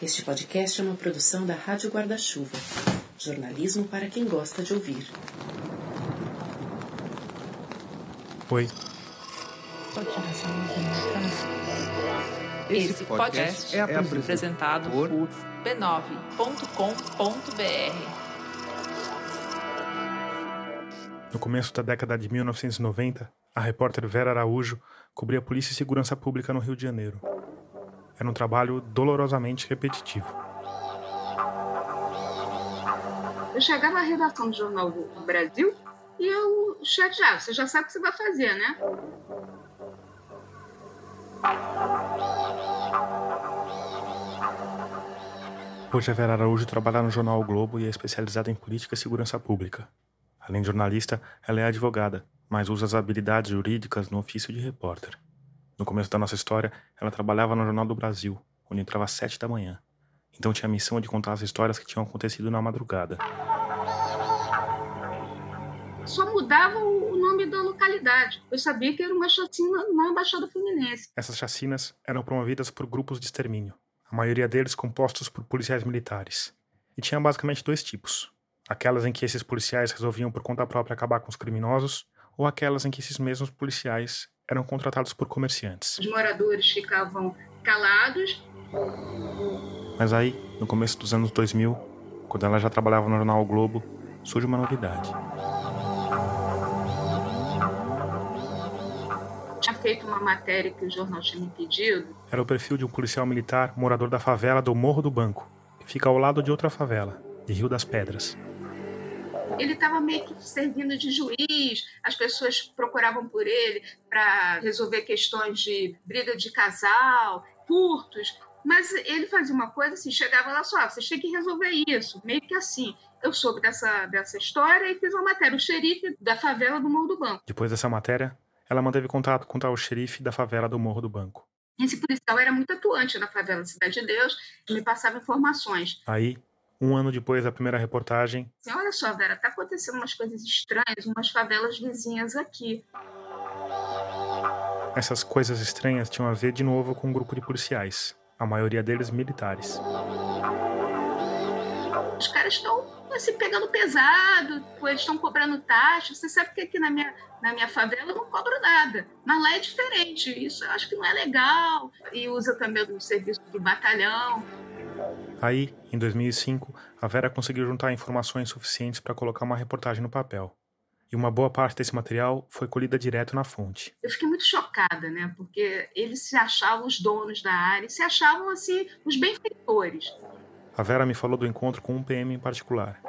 Este podcast é uma produção da Rádio Guarda-Chuva. Jornalismo para quem gosta de ouvir. Oi. Esse podcast é apresentado por b9.com.br. No começo da década de 1990, a repórter Vera Araújo cobria polícia e segurança pública no Rio de Janeiro. Era um trabalho dolorosamente repetitivo. Eu chegava na redação do Jornal do Brasil e eu chateava. Você já sabe o que você vai fazer, né? Hoje a Vera Araújo trabalha no jornal o Globo e é especializada em política e segurança pública. Além de jornalista, ela é advogada, mas usa as habilidades jurídicas no ofício de repórter. No começo da nossa história, ela trabalhava no Jornal do Brasil, onde entrava às sete da manhã. Então tinha a missão de contar as histórias que tinham acontecido na madrugada. Só mudava o nome da localidade. Eu sabia que era uma chacina na Embaixada Fluminense. Essas chacinas eram promovidas por grupos de extermínio, a maioria deles compostos por policiais militares. E tinha basicamente dois tipos: aquelas em que esses policiais resolviam por conta própria acabar com os criminosos, ou aquelas em que esses mesmos policiais eram contratados por comerciantes. Os moradores ficavam calados. Mas aí, no começo dos anos 2000, quando ela já trabalhava no jornal o Globo, surge uma novidade. Tinha feito uma matéria que o jornal tinha me pedido. Era o perfil de um policial militar morador da favela do Morro do Banco, que fica ao lado de outra favela, de Rio das Pedras. Ele estava meio que servindo de juiz, as pessoas procuravam por ele para resolver questões de briga de casal, furtos, mas ele fazia uma coisa assim, chegava lá só, você tem que resolver isso, meio que assim. Eu soube dessa, dessa história e fiz uma matéria, o xerife da favela do Morro do Banco. Depois dessa matéria, ela manteve contato com o xerife da favela do Morro do Banco. Esse policial era muito atuante na favela Cidade de Deus, me passava informações. Aí, um ano depois da primeira reportagem. Assim, Olha só, Vera, tá acontecendo umas coisas estranhas, umas favelas vizinhas aqui. Essas coisas estranhas tinham a ver de novo com um grupo de policiais, a maioria deles militares. Os caras estão assim, pegando pesado, eles estão cobrando taxa. Você sabe que aqui na minha, na minha favela eu não cobro nada. Mas lá é diferente. Isso eu acho que não é legal. E usa também o serviço do batalhão. Aí, em 2005, a Vera conseguiu juntar informações suficientes para colocar uma reportagem no papel. E uma boa parte desse material foi colhida direto na fonte. Eu fiquei muito chocada, né? Porque eles se achavam os donos da área, se achavam assim os benfeitores. A Vera me falou do encontro com um PM em particular.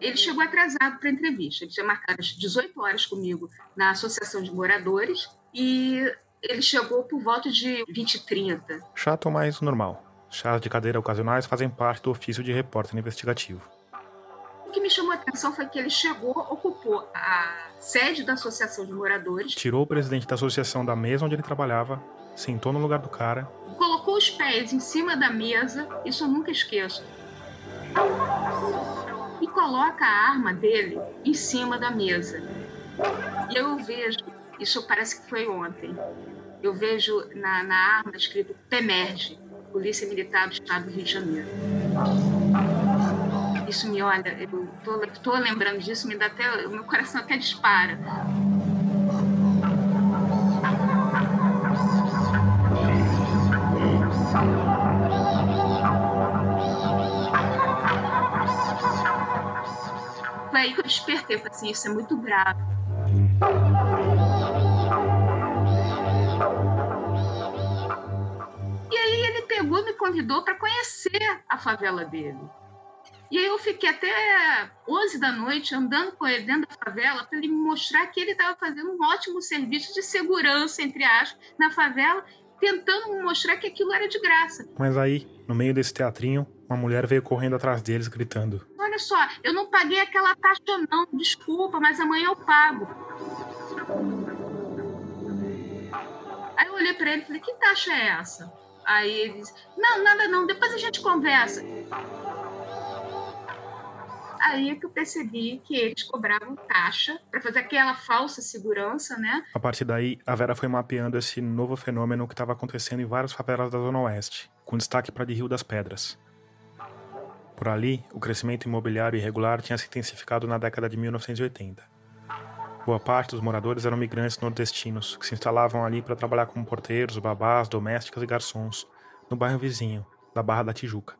Ele chegou atrasado para a entrevista. Ele tinha marcado às 18 horas comigo na Associação de Moradores e ele chegou por volta de 20 e 30. Chato, mas normal. Chás de cadeira ocasionais fazem parte do ofício de repórter investigativo. O que me chamou a atenção foi que ele chegou, ocupou a sede da Associação de Moradores, Tirou o presidente da associação da mesa onde ele trabalhava, sentou no lugar do cara, colocou os pés em cima da mesa, isso eu nunca esqueço, e coloca a arma dele em cima da mesa. E eu vejo, isso parece que foi ontem, eu vejo na, na arma escrito PEMERGE, Polícia Militar do Estado do Rio de Janeiro. Isso me olha, eu tô, tô lembrando disso, me dá até, o meu coração até dispara. Foi aí que eu despertei, falei assim, isso é muito grave. Me convidou para conhecer a favela dele. E aí eu fiquei até 11 da noite andando com ele dentro da favela para ele me mostrar que ele estava fazendo um ótimo serviço de segurança, entre aspas, na favela, tentando me mostrar que aquilo era de graça. mas aí, no meio desse teatrinho, uma mulher veio correndo atrás deles gritando. Olha só, eu não paguei aquela taxa não, desculpa, mas amanhã eu pago. Aí eu olhei para ele e falei, que taxa é essa? Aí ele disse, não, nada não, depois a gente conversa. aí que eu percebi que eles cobravam taxa para fazer aquela falsa segurança, né? A partir daí, a Vera foi mapeando esse novo fenômeno que estava acontecendo em várias favelas da Zona Oeste, com destaque para de Rio das Pedras. Por ali, o crescimento imobiliário irregular tinha se intensificado na década de 1980. Boa parte dos moradores eram migrantes nordestinos, que se instalavam ali para trabalhar como porteiros, babás, domésticas e garçons, no bairro vizinho, da Barra da Tijuca.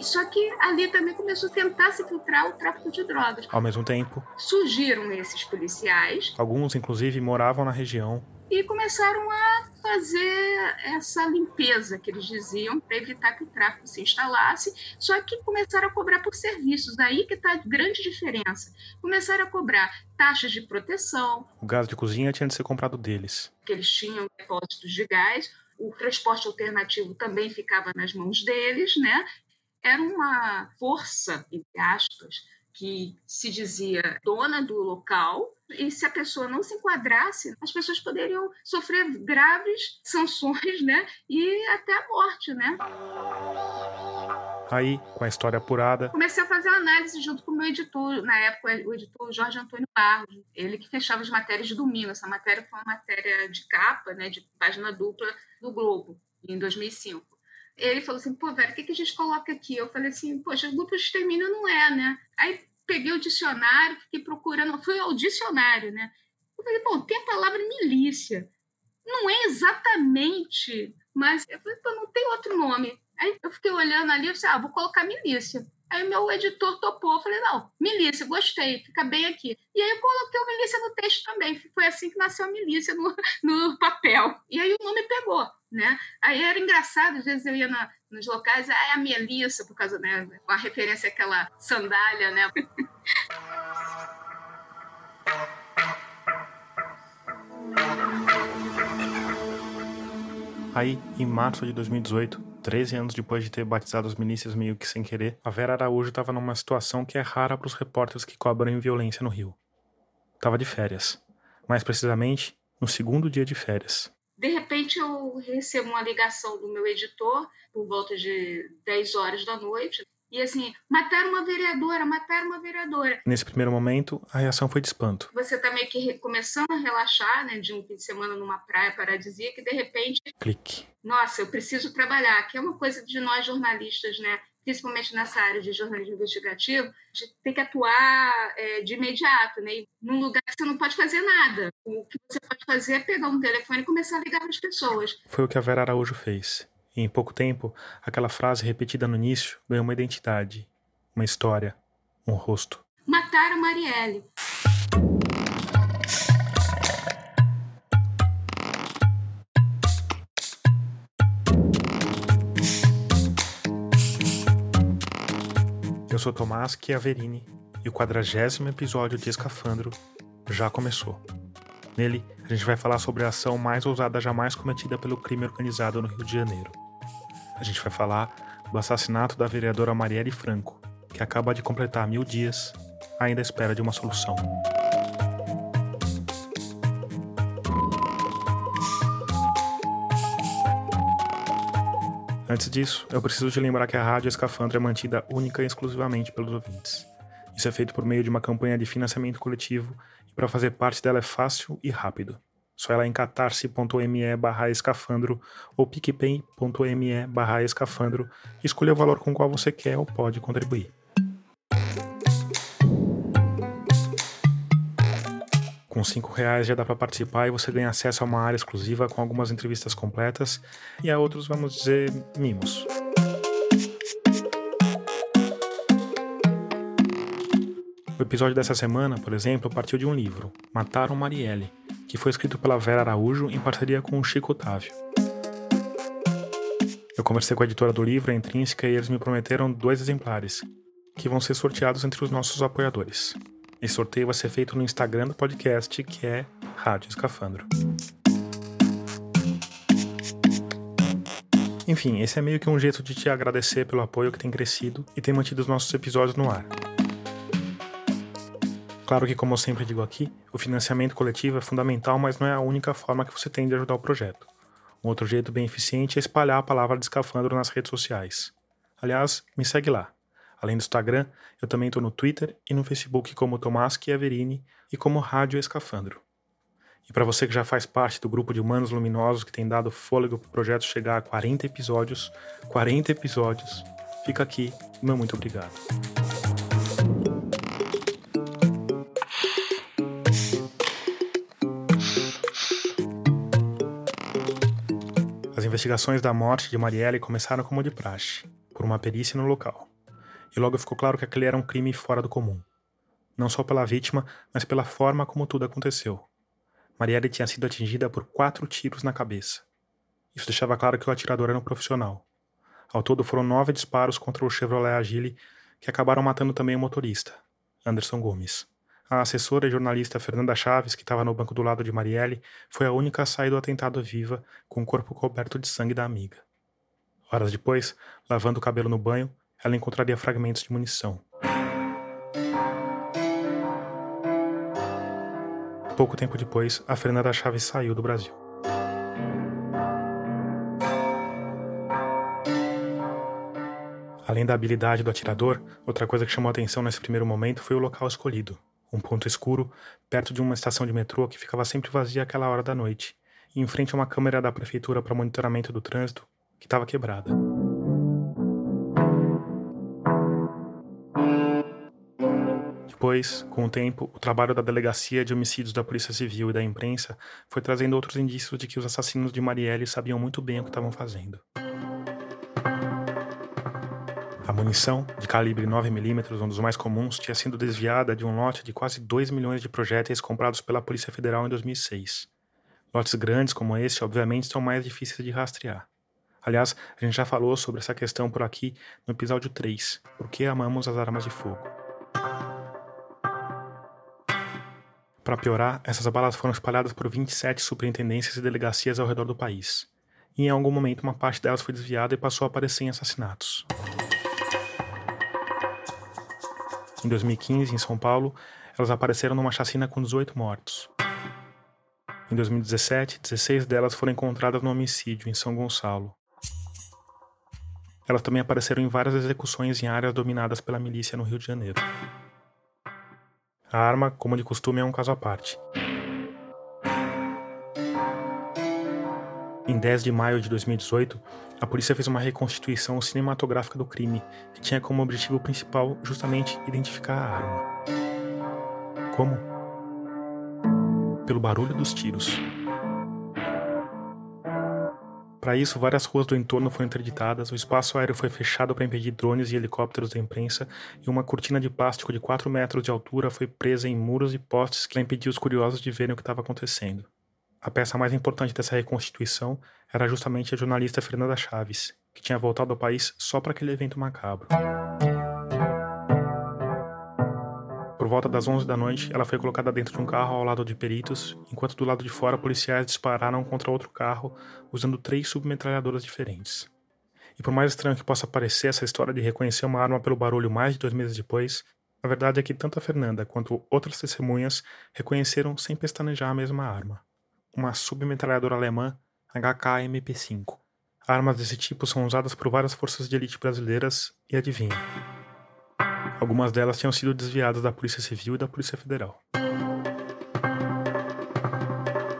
Só que ali também começou a tentar se filtrar o tráfico de drogas. Ao mesmo tempo, surgiram esses policiais. Alguns, inclusive, moravam na região. E começaram a fazer essa limpeza que eles diziam para evitar que o tráfico se instalasse. Só que começaram a cobrar por serviços. Aí que está a grande diferença. Começaram a cobrar taxas de proteção. O gás de cozinha tinha de ser comprado deles. Que eles tinham depósitos de gás o transporte alternativo também ficava nas mãos deles, né? era uma força, entre aspas, que se dizia dona do local, e se a pessoa não se enquadrasse, as pessoas poderiam sofrer graves sanções, né? E até a morte, né? Aí, com a história apurada. Comecei a fazer análise junto com o meu editor, na época, o editor Jorge Antônio Barros. Ele que fechava as matérias de domingo. Essa matéria foi uma matéria de capa, né, de página dupla do Globo, em 2005 ele falou assim, pô, velho, o que, que a gente coloca aqui? Eu falei assim, poxa, grupo de extermínio não é, né? Aí peguei o dicionário, fiquei procurando, fui ao dicionário, né? Eu falei, bom, tem a palavra milícia. Não é exatamente, mas eu falei, pô, não tem outro nome. Aí eu fiquei olhando ali, eu falei, ah, vou colocar milícia. Aí meu editor topou, eu falei, não, milícia, gostei, fica bem aqui. E aí eu coloquei o milícia no texto também. Foi assim que nasceu a milícia no, no papel. E aí o nome pegou, né? Aí era engraçado, às vezes eu ia na, nos locais, ah, é a Melissa, por causa, né, com a referência àquela sandália, né? Aí, em março de 2018, 13 anos depois de ter batizado as milícias meio que sem querer, a Vera Araújo estava numa situação que é rara para os repórteres que cobrem violência no Rio. Tava de férias. Mais precisamente, no segundo dia de férias. De repente eu recebo uma ligação do meu editor por volta de 10 horas da noite. E assim, mataram uma vereadora, mataram uma vereadora. Nesse primeiro momento, a reação foi de espanto. Você tá meio que começando a relaxar, né, de um fim de semana numa praia paradisíaca e de repente... Clique. Nossa, eu preciso trabalhar, que é uma coisa de nós jornalistas, né? Principalmente nessa área de jornalismo investigativo, de ter que atuar é, de imediato, né? E num lugar que você não pode fazer nada. O que você pode fazer é pegar um telefone e começar a ligar para as pessoas. Foi o que a Vera Araújo fez. E em pouco tempo, aquela frase repetida no início ganhou uma identidade, uma história, um rosto. Mataram Marielle. Eu sou Tomás Chiaverini e o quadragésimo episódio de Escafandro já começou. Nele, a gente vai falar sobre a ação mais ousada jamais cometida pelo crime organizado no Rio de Janeiro. A gente vai falar do assassinato da vereadora Marielle Franco, que acaba de completar mil dias, ainda à espera de uma solução. Antes disso, eu preciso te lembrar que a Rádio Escafandro é mantida única e exclusivamente pelos ouvintes. Isso é feito por meio de uma campanha de financiamento coletivo e para fazer parte dela é fácil e rápido. Só ir lá em catarse.me barra escafandro ou picpay.me barra escafandro e escolher o valor com o qual você quer ou pode contribuir. Com cinco reais já dá para participar e você ganha acesso a uma área exclusiva com algumas entrevistas completas e a outros, vamos dizer, mimos. O episódio dessa semana, por exemplo, partiu de um livro, Mataram Marielle, que foi escrito pela Vera Araújo em parceria com o Chico Otávio. Eu conversei com a editora do livro, a Intrínseca, e eles me prometeram dois exemplares, que vão ser sorteados entre os nossos apoiadores. Esse sorteio vai ser feito no Instagram do podcast, que é Rádio Escafandro. Enfim, esse é meio que um jeito de te agradecer pelo apoio que tem crescido e tem mantido os nossos episódios no ar. Claro que, como eu sempre digo aqui, o financiamento coletivo é fundamental, mas não é a única forma que você tem de ajudar o projeto. Um outro jeito bem eficiente é espalhar a palavra de escafandro nas redes sociais. Aliás, me segue lá, Além do Instagram, eu também estou no Twitter e no Facebook como Tomás Chiaverini e como Rádio Escafandro. E para você que já faz parte do grupo de humanos luminosos que tem dado fôlego para o projeto chegar a 40 episódios, 40 episódios, fica aqui meu muito obrigado. As investigações da morte de Marielle começaram como de praxe, por uma perícia no local. E logo ficou claro que aquele era um crime fora do comum. Não só pela vítima, mas pela forma como tudo aconteceu. Marielle tinha sido atingida por quatro tiros na cabeça. Isso deixava claro que o atirador era um profissional. Ao todo foram nove disparos contra o Chevrolet Agile, que acabaram matando também o motorista, Anderson Gomes. A assessora e jornalista Fernanda Chaves, que estava no banco do lado de Marielle, foi a única a sair do atentado viva, com o corpo coberto de sangue da amiga. Horas depois, lavando o cabelo no banho, ela encontraria fragmentos de munição. Pouco tempo depois, a Fernanda Chaves saiu do Brasil. Além da habilidade do atirador, outra coisa que chamou a atenção nesse primeiro momento foi o local escolhido. Um ponto escuro, perto de uma estação de metrô que ficava sempre vazia àquela hora da noite, e em frente a uma câmera da prefeitura para monitoramento do trânsito que estava quebrada. Depois, com o tempo, o trabalho da Delegacia de Homicídios da Polícia Civil e da imprensa foi trazendo outros indícios de que os assassinos de Marielle sabiam muito bem o que estavam fazendo. A munição, de calibre 9mm, um dos mais comuns, tinha sido desviada de um lote de quase 2 milhões de projéteis comprados pela Polícia Federal em 2006. Lotes grandes como esse, obviamente, são mais difíceis de rastrear. Aliás, a gente já falou sobre essa questão por aqui no episódio 3, Por que amamos as armas de fogo? Para piorar, essas balas foram espalhadas por 27 superintendências e delegacias ao redor do país. E em algum momento, uma parte delas foi desviada e passou a aparecer em assassinatos. Em 2015, em São Paulo, elas apareceram numa chacina com 18 mortos. Em 2017, 16 delas foram encontradas no homicídio em São Gonçalo. Elas também apareceram em várias execuções em áreas dominadas pela milícia no Rio de Janeiro. A arma, como de costume, é um caso à parte. Em 10 de maio de 2018, a polícia fez uma reconstituição cinematográfica do crime, que tinha como objetivo principal justamente identificar a arma. Como? Pelo barulho dos tiros. Para isso, várias ruas do entorno foram interditadas, o espaço aéreo foi fechado para impedir drones e helicópteros da imprensa, e uma cortina de plástico de 4 metros de altura foi presa em muros e postes que impediu os curiosos de verem o que estava acontecendo. A peça mais importante dessa reconstituição era justamente a jornalista Fernanda Chaves, que tinha voltado ao país só para aquele evento macabro. Volta das 11 da noite, ela foi colocada dentro de um carro ao lado de peritos, enquanto do lado de fora policiais dispararam contra outro carro usando três submetralhadoras diferentes. E por mais estranho que possa parecer essa história de reconhecer uma arma pelo barulho mais de dois meses depois, a verdade é que tanto a Fernanda quanto outras testemunhas reconheceram sem pestanejar a mesma arma. Uma submetralhadora alemã HK-MP5. Armas desse tipo são usadas por várias forças de elite brasileiras e adivinha, Algumas delas tinham sido desviadas da Polícia Civil e da Polícia Federal.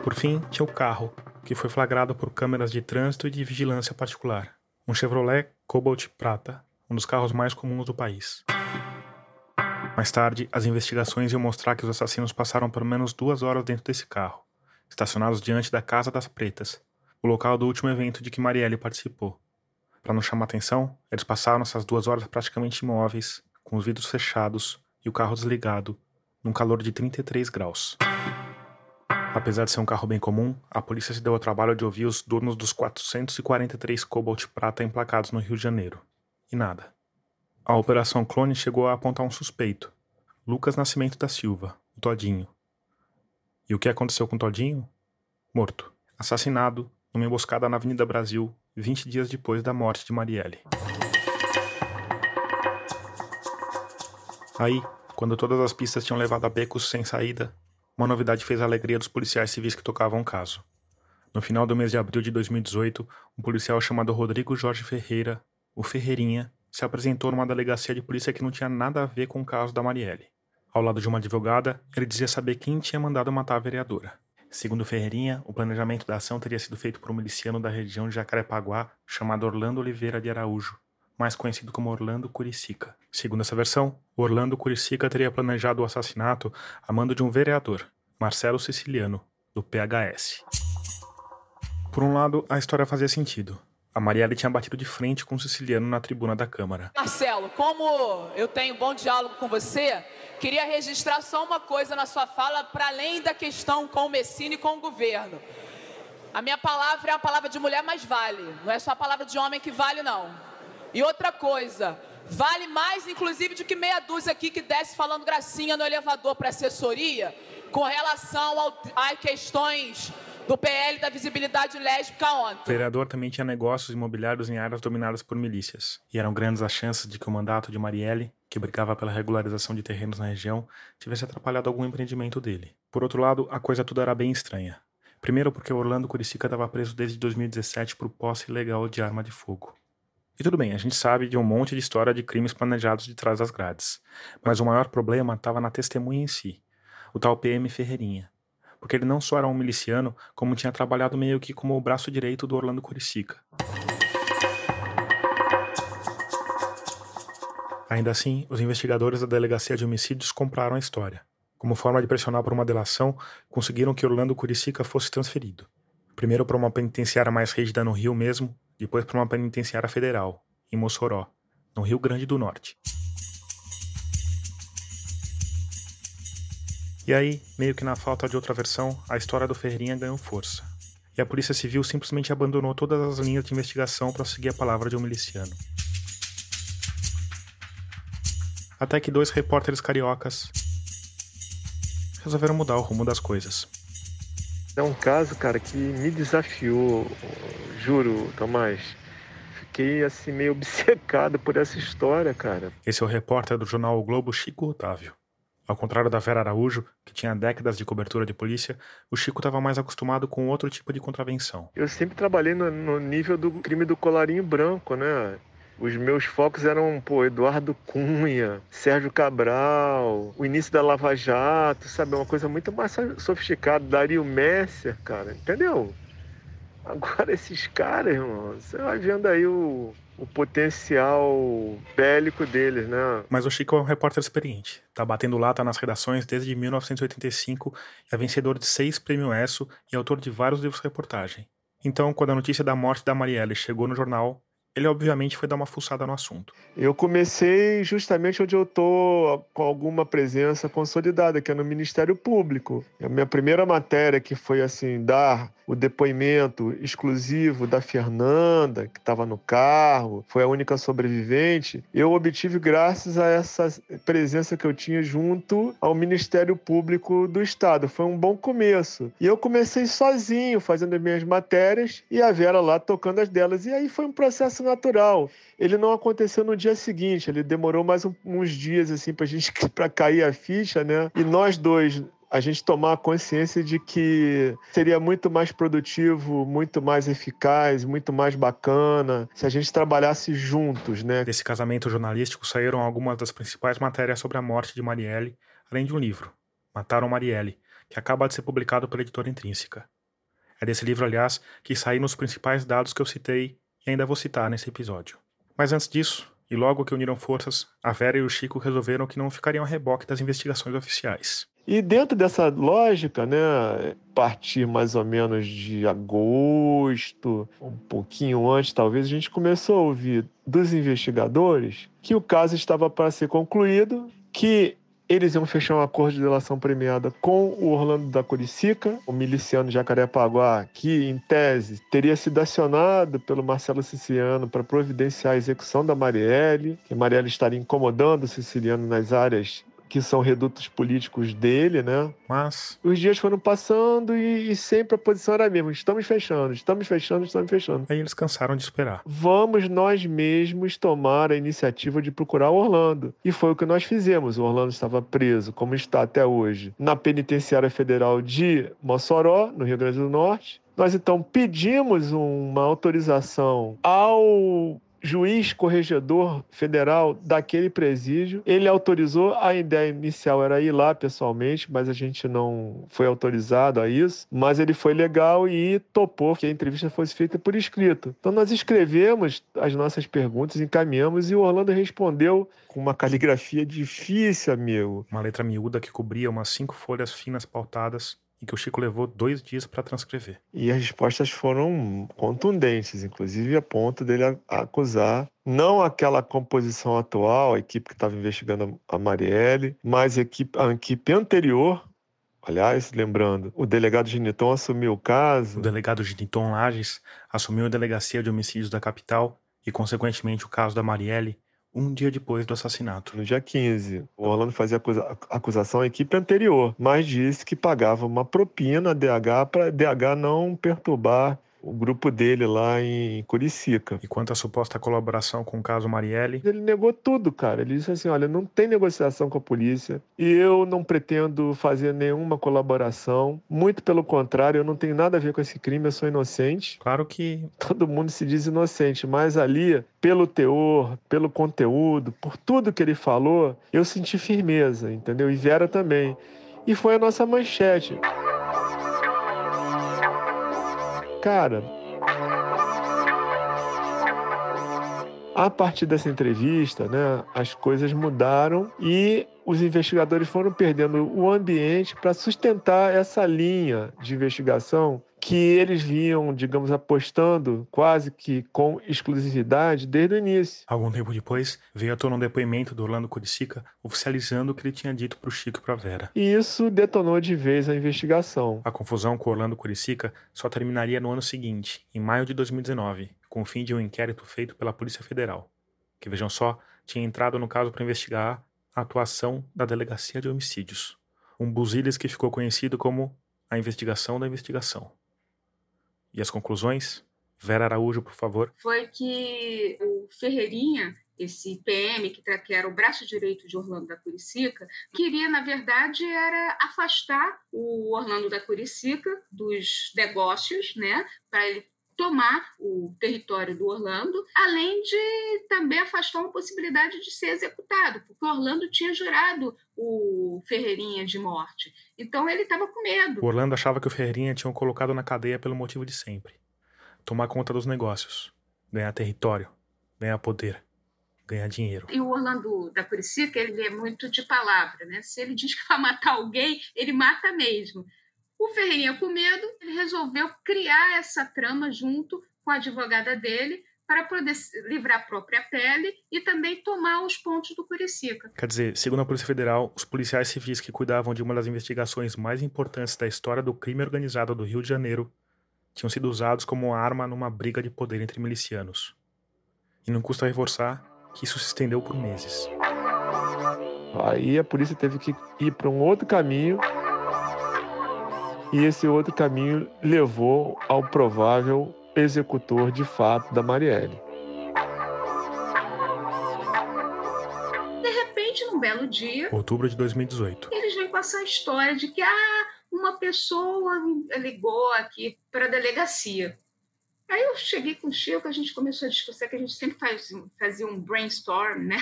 Por fim, tinha o carro, que foi flagrado por câmeras de trânsito e de vigilância particular. Um Chevrolet Cobalt Prata, um dos carros mais comuns do país. Mais tarde, as investigações iam mostrar que os assassinos passaram pelo menos duas horas dentro desse carro, estacionados diante da Casa das Pretas, o local do último evento de que Marielle participou. Para não chamar atenção, eles passaram essas duas horas praticamente imóveis, com os vidros fechados e o carro desligado, num calor de 33 graus. Apesar de ser um carro bem comum, a polícia se deu ao trabalho de ouvir os donos dos 443 Cobalt Prata emplacados no Rio de Janeiro. E nada. A Operação Clone chegou a apontar um suspeito, Lucas Nascimento da Silva, o Todinho. E o que aconteceu com o Todinho? Morto. Assassinado numa emboscada na Avenida Brasil, 20 dias depois da morte de Marielle. Aí, quando todas as pistas tinham levado a becos sem saída, uma novidade fez a alegria dos policiais civis que tocavam o caso. No final do mês de abril de 2018, um policial chamado Rodrigo Jorge Ferreira, o Ferreirinha, se apresentou numa delegacia de polícia que não tinha nada a ver com o caso da Marielle. Ao lado de uma advogada, ele dizia saber quem tinha mandado matar a vereadora. Segundo Ferreirinha, o planejamento da ação teria sido feito por um miliciano da região de Jacarepaguá chamado Orlando Oliveira de Araújo, mais conhecido como Orlando Curicica. Segundo essa versão, Orlando Curicica teria planejado o assassinato a mando de um vereador, Marcelo Siciliano, do PHS. Por um lado, a história fazia sentido. A Marielle tinha batido de frente com o siciliano na tribuna da Câmara. Marcelo, como eu tenho bom diálogo com você, queria registrar só uma coisa na sua fala, para além da questão com o Messina e com o governo. A minha palavra é a palavra de mulher, mas vale. Não é só a palavra de homem que vale, não. E outra coisa, vale mais, inclusive, do que meia dúzia aqui que desce falando gracinha no elevador para assessoria com relação a questões do PL da visibilidade lésbica ontem. O vereador também tinha negócios imobiliários em áreas dominadas por milícias. E eram grandes as chances de que o mandato de Marielle, que brigava pela regularização de terrenos na região, tivesse atrapalhado algum empreendimento dele. Por outro lado, a coisa tudo era bem estranha. Primeiro porque Orlando Curicica estava preso desde 2017 por posse ilegal de arma de fogo. E tudo bem, a gente sabe de um monte de história de crimes planejados de trás das grades. Mas o maior problema estava na testemunha em si, o tal PM Ferreirinha porque ele não só era um miliciano, como tinha trabalhado meio que como o braço direito do Orlando Curicica. Ainda assim, os investigadores da Delegacia de Homicídios compraram a história. Como forma de pressionar por uma delação, conseguiram que Orlando Curicica fosse transferido. Primeiro para uma penitenciária mais rígida no Rio mesmo, depois para uma penitenciária federal, em Mossoró, no Rio Grande do Norte. E aí, meio que na falta de outra versão, a história do Ferreirinha ganhou força. E a Polícia Civil simplesmente abandonou todas as linhas de investigação para seguir a palavra de um miliciano. Até que dois repórteres cariocas resolveram mudar o rumo das coisas. É um caso, cara, que me desafiou, juro, Tomás. Fiquei assim meio obcecado por essa história, cara. Esse é o repórter do jornal o Globo, Chico Otávio. Ao contrário da Vera Araújo, que tinha décadas de cobertura de polícia, o Chico estava mais acostumado com outro tipo de contravenção. Eu sempre trabalhei no, no, nível do crime do colarinho branco, né? Os meus focos eram, pô, Eduardo Cunha, Sérgio Cabral, o início da Lava Jato, sabe? Uma coisa muito mais sofisticada. Dario Messer, cara, entendeu? Agora esses caras, irmão, você vai vendo aí o, o potencial bélico deles, né? Mas o Chico é um repórter experiente. Tá batendo lata nas redações desde 1985, é vencedor de seis prêmios ESSO e autor de vários livros de reportagem. Então, quando a notícia da morte da Marielle chegou no jornal, ele obviamente foi dar uma fuçada no assunto. Eu comecei justamente onde eu tô com alguma presença consolidada, que é no Ministério Público. A minha primeira matéria que foi assim dar o depoimento exclusivo da Fernanda, que estava no carro, foi a única sobrevivente, eu obtive graças a essa presença que eu tinha junto ao Ministério Público do Estado. Foi um bom começo. E eu comecei sozinho, fazendo as minhas matérias, e a Vera lá tocando as delas. E aí foi um processo natural. Ele não aconteceu no dia seguinte, ele demorou mais um, uns dias assim para gente para cair a ficha, né? E nós dois a gente tomar consciência de que seria muito mais produtivo, muito mais eficaz, muito mais bacana se a gente trabalhasse juntos, né? Desse casamento jornalístico saíram algumas das principais matérias sobre a morte de Marielle, além de um livro, Mataram Marielle, que acaba de ser publicado pela editora Intrínseca. É desse livro, aliás, que saíram os principais dados que eu citei e ainda vou citar nesse episódio. Mas antes disso, e logo que uniram forças, a Vera e o Chico resolveram que não ficariam a reboque das investigações oficiais. E dentro dessa lógica, né, partir mais ou menos de agosto, um pouquinho antes talvez, a gente começou a ouvir dos investigadores que o caso estava para ser concluído, que eles iam fechar um acordo de delação premiada com o Orlando da Curicica, o miliciano Jacarepaguá, que, em tese, teria sido acionado pelo Marcelo Siciliano para providenciar a execução da Marielle, que Marielle estaria incomodando o Siciliano nas áreas que são redutos políticos dele, né? Mas. Os dias foram passando e, e, sempre a posição era a mesma: estamos fechando, estamos fechando, estamos fechando. Aí eles cansaram de esperar. Vamos nós mesmos tomar a iniciativa de procurar Orlando. E foi o que nós fizemos. O Orlando estava preso, como está até hoje, na Penitenciária Federal de Mossoró, no Rio Grande do Norte. Nós então pedimos uma autorização ao juiz corregedor federal daquele presídio. Ele autorizou, a ideia inicial era ir lá pessoalmente, mas a gente não foi autorizado a isso. Mas ele foi legal e topou que a entrevista fosse feita por escrito. Então nós escrevemos as nossas perguntas, encaminhamos e o Orlando respondeu com uma caligrafia difícil, amigo. Uma letra miúda que cobria umas cinco folhas finas pautadas e que o Chico levou dois dias para transcrever. E as respostas foram contundentes, inclusive a ponto dele acusar não aquela composição atual, a equipe que estava investigando a Marielle, mas a equipe, a equipe anterior. Aliás, lembrando, o delegado Geniton assumiu o caso. O delegado Geniton Lages assumiu a delegacia de homicídios da capital e, consequentemente, o caso da Marielle um dia depois do assassinato. No dia 15, o Orlando fazia acusação à equipe anterior, mas disse que pagava uma propina a DH para DH não perturbar o grupo dele lá em Curicica. E quanto à suposta colaboração com o caso Marielle? Ele negou tudo, cara. Ele disse assim: olha, não tem negociação com a polícia e eu não pretendo fazer nenhuma colaboração. Muito pelo contrário, eu não tenho nada a ver com esse crime, eu sou inocente. Claro que. Todo mundo se diz inocente, mas ali, pelo teor, pelo conteúdo, por tudo que ele falou, eu senti firmeza, entendeu? E Vera também. E foi a nossa manchete. Cara, a partir dessa entrevista, né, as coisas mudaram e os investigadores foram perdendo o ambiente para sustentar essa linha de investigação que eles vinham, digamos, apostando quase que com exclusividade desde o início. Algum tempo depois, veio à tona um depoimento do Orlando Curicica oficializando o que ele tinha dito para o Chico e para Vera. E isso detonou de vez a investigação. A confusão com Orlando Curicica só terminaria no ano seguinte, em maio de 2019, com o fim de um inquérito feito pela Polícia Federal, que, vejam só, tinha entrado no caso para investigar a atuação da Delegacia de Homicídios, um buziles que ficou conhecido como a investigação da investigação. E as conclusões? Vera Araújo, por favor. Foi que o Ferreirinha, esse PM, que, que era o braço direito de Orlando da Curicica, queria, na verdade, era afastar o Orlando da Curicica dos negócios, né, para ele tomar o território do Orlando, além de também afastar uma possibilidade de ser executado, porque Orlando tinha jurado o Ferreirinha de morte. Então ele estava com medo. O Orlando achava que o Ferreirinha tinham colocado na cadeia pelo motivo de sempre: tomar conta dos negócios, ganhar território, ganhar poder. Ganhar dinheiro. E o Orlando da Curicica, ele é muito de palavra, né? Se ele diz que vai matar alguém, ele mata mesmo. O Ferreirinha, com medo, ele resolveu criar essa trama junto com a advogada dele para poder livrar a própria pele e também tomar os pontos do Curicica. Quer dizer, segundo a Polícia Federal, os policiais civis que cuidavam de uma das investigações mais importantes da história do crime organizado do Rio de Janeiro tinham sido usados como arma numa briga de poder entre milicianos. E não custa reforçar que isso se estendeu por meses. Aí a polícia teve que ir para um outro caminho e esse outro caminho levou ao provável executor de fato da Marielle. De repente, num belo dia, outubro de 2018, eles vêm com essa história de que ah, uma pessoa ligou aqui para a delegacia. Aí eu cheguei com o Chico, a gente começou a discutir que a gente sempre faz, fazia um brainstorm, né?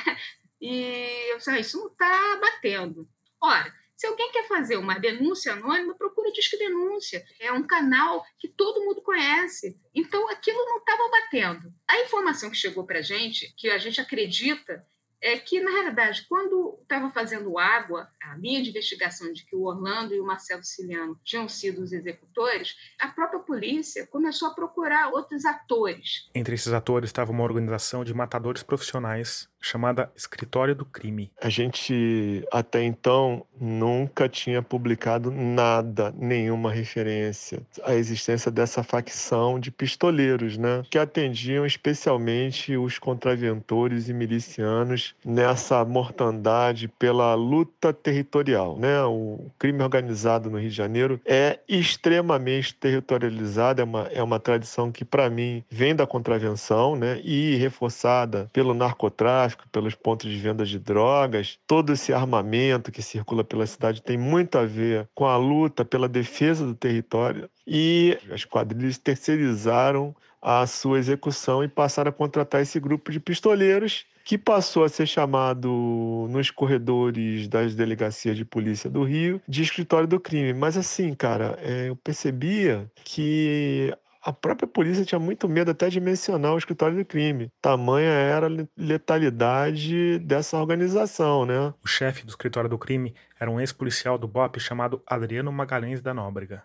E eu disse, ah, isso não está batendo. Ora, se alguém quer fazer uma denúncia anônima, procura o Disque Denúncia. É um canal que todo mundo conhece. Então, aquilo não estava batendo. A informação que chegou para a gente, que a gente acredita é que, na realidade, quando estava fazendo água, a linha de investigação de que o Orlando e o Marcelo Ciliano tinham sido os executores, a própria polícia começou a procurar outros atores. Entre esses atores estava uma organização de matadores profissionais chamada Escritório do Crime. A gente até então nunca tinha publicado nada, nenhuma referência à existência dessa facção de pistoleiros, né, que atendiam especialmente os contraventores e milicianos nessa mortandade pela luta territorial, né? O crime organizado no Rio de Janeiro é extremamente territorializado, é uma, é uma tradição que para mim vem da contravenção, né, e reforçada pelo narcotráfico tráfico, pelos pontos de venda de drogas, todo esse armamento que circula pela cidade tem muito a ver com a luta pela defesa do território. E as quadrilhas terceirizaram a sua execução e passaram a contratar esse grupo de pistoleiros que passou a ser chamado nos corredores das delegacias de polícia do Rio de escritório do crime. Mas assim, cara, é, eu percebia que a própria polícia tinha muito medo até de mencionar o escritório do crime. Tamanha era a letalidade dessa organização, né? O chefe do escritório do crime era um ex-policial do BOP chamado Adriano Magalhães da Nóbrega,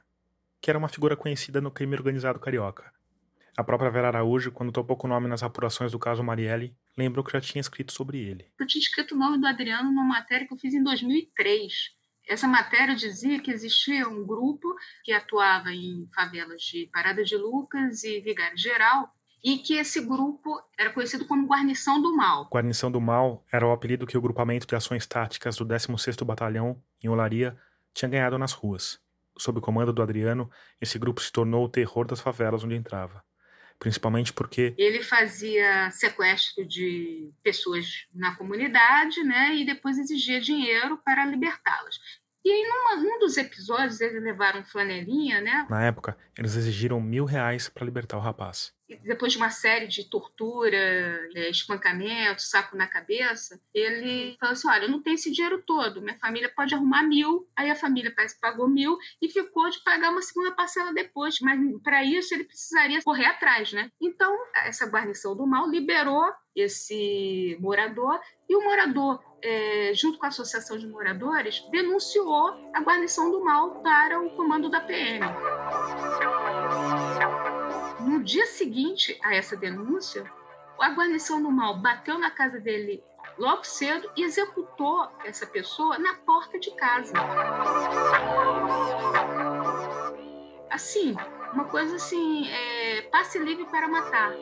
que era uma figura conhecida no crime organizado carioca. A própria Vera Araújo, quando topou com o nome nas apurações do caso Marielle, lembrou que já tinha escrito sobre ele. Eu tinha escrito o nome do Adriano numa matéria que eu fiz em 2003. Essa matéria dizia que existia um grupo que atuava em favelas de Parada de Lucas e Vigário Geral e que esse grupo era conhecido como Guarnição do Mal. Guarnição do Mal era o apelido que o grupamento de ações táticas do 16º Batalhão, em Olaria, tinha ganhado nas ruas. Sob o comando do Adriano, esse grupo se tornou o terror das favelas onde entrava principalmente porque ele fazia sequestro de pessoas na comunidade, né, e depois exigia dinheiro para libertá-las. E aí, numa, num dos episódios, eles levaram flanelinha, né? Na época, eles exigiram mil reais para libertar o rapaz depois de uma série de tortura, é, espancamento, saco na cabeça, ele falou assim: olha, eu não tenho esse dinheiro todo, minha família pode arrumar mil. Aí a família parece que pagou mil e ficou de pagar uma segunda parcela depois. Mas para isso ele precisaria correr atrás, né? Então, essa guarnição do mal liberou esse morador e o morador, é, junto com a associação de moradores, denunciou a guarnição do mal para o comando da PM. No dia seguinte a essa denúncia, a guarnição do mal bateu na casa dele logo cedo e executou essa pessoa na porta de casa. Assim, uma coisa assim, é, passe livre para matar.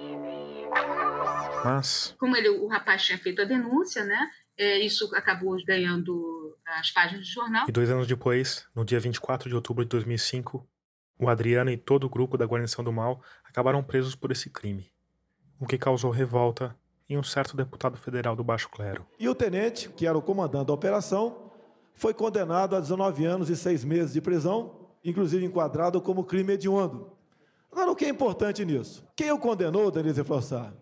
Mas. Como ele, o rapaz tinha feito a denúncia, né? É, isso acabou ganhando as páginas do jornal. E dois anos depois, no dia 24 de outubro de 2005, o Adriano e todo o grupo da Guarnição do Mal acabaram presos por esse crime, o que causou revolta em um certo deputado federal do Baixo Clero. E o tenente, que era o comandante da operação, foi condenado a 19 anos e 6 meses de prisão, inclusive enquadrado como crime hediondo. Agora, o que é importante nisso? Quem o condenou, Denise Flossar?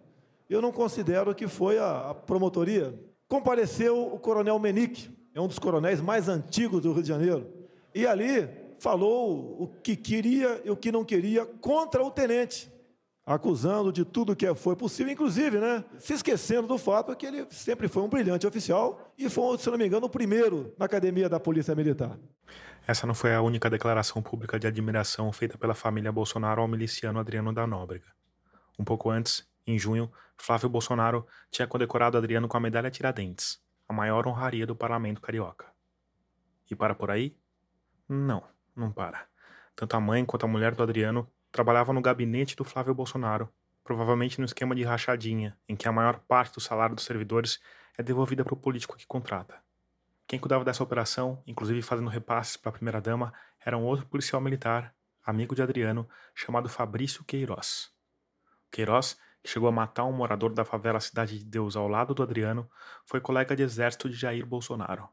Eu não considero que foi a, a promotoria. Compareceu o coronel Menique, é um dos coronéis mais antigos do Rio de Janeiro. E ali falou o que queria e o que não queria contra o tenente, acusando de tudo que foi possível, inclusive, né, se esquecendo do fato que ele sempre foi um brilhante oficial e foi, se não me engano, o primeiro na academia da Polícia Militar. Essa não foi a única declaração pública de admiração feita pela família Bolsonaro ao miliciano Adriano da Nóbrega. Um pouco antes, em junho, Flávio Bolsonaro tinha condecorado Adriano com a medalha Tiradentes, a maior honraria do parlamento carioca. E para por aí? Não não para. Tanto a mãe quanto a mulher do Adriano trabalhavam no gabinete do Flávio Bolsonaro, provavelmente no esquema de rachadinha, em que a maior parte do salário dos servidores é devolvida para o político que contrata. Quem cuidava dessa operação, inclusive fazendo repasses para a primeira-dama, era um outro policial militar, amigo de Adriano, chamado Fabrício Queiroz. Queiroz, que chegou a matar um morador da favela Cidade de Deus ao lado do Adriano, foi colega de exército de Jair Bolsonaro.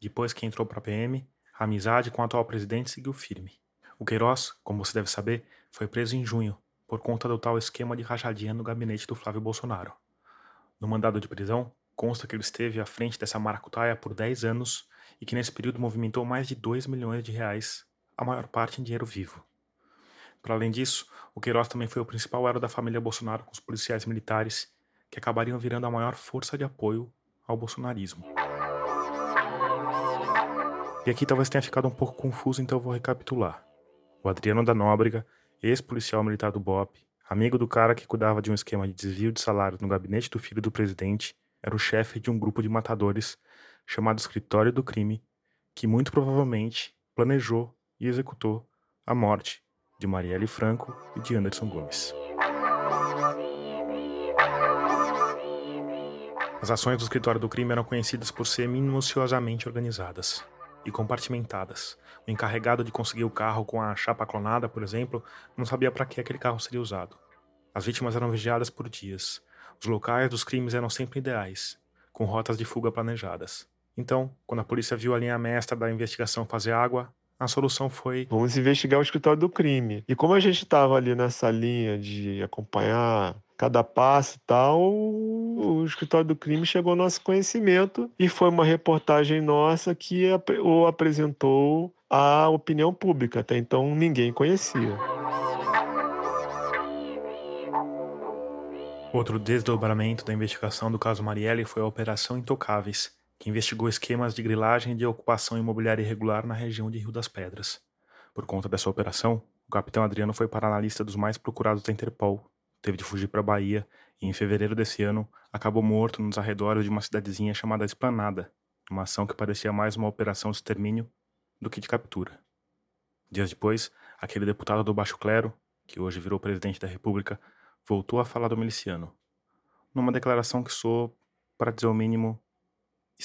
Depois que entrou para a PM, a amizade com o atual presidente seguiu firme. O Queiroz, como você deve saber, foi preso em junho por conta do tal esquema de rachadinha no gabinete do Flávio Bolsonaro. No mandado de prisão, consta que ele esteve à frente dessa maracutaia por 10 anos e que nesse período movimentou mais de 2 milhões de reais, a maior parte em dinheiro vivo. Para além disso, o Queiroz também foi o principal elo da família Bolsonaro com os policiais militares, que acabariam virando a maior força de apoio ao bolsonarismo. E aqui talvez tenha ficado um pouco confuso, então eu vou recapitular. O Adriano da Nóbrega, ex-policial militar do BOP, amigo do cara que cuidava de um esquema de desvio de salários no gabinete do filho do presidente, era o chefe de um grupo de matadores chamado Escritório do Crime, que muito provavelmente planejou e executou a morte de Marielle Franco e de Anderson Gomes. As ações do escritório do crime eram conhecidas por ser minuciosamente organizadas e compartimentadas. O encarregado de conseguir o carro com a chapa clonada, por exemplo, não sabia para que aquele carro seria usado. As vítimas eram vigiadas por dias. Os locais dos crimes eram sempre ideais, com rotas de fuga planejadas. Então, quando a polícia viu a linha mestra da investigação fazer água, a solução foi: vamos investigar o escritório do crime. E como a gente estava ali nessa linha de acompanhar cada passo e tal, o escritório do crime chegou ao nosso conhecimento e foi uma reportagem nossa que o apresentou à opinião pública. Até então ninguém conhecia. Outro desdobramento da investigação do caso Marielle foi a Operação Intocáveis, que investigou esquemas de grilagem e de ocupação imobiliária irregular na região de Rio das Pedras. Por conta dessa operação, o capitão Adriano foi para a lista dos mais procurados da Interpol teve de fugir para a Bahia e, em fevereiro desse ano, acabou morto nos arredores de uma cidadezinha chamada Esplanada, uma ação que parecia mais uma operação de extermínio do que de captura. Dias depois, aquele deputado do Baixo Clero, que hoje virou presidente da República, voltou a falar do miliciano, numa declaração que soou, para dizer o mínimo,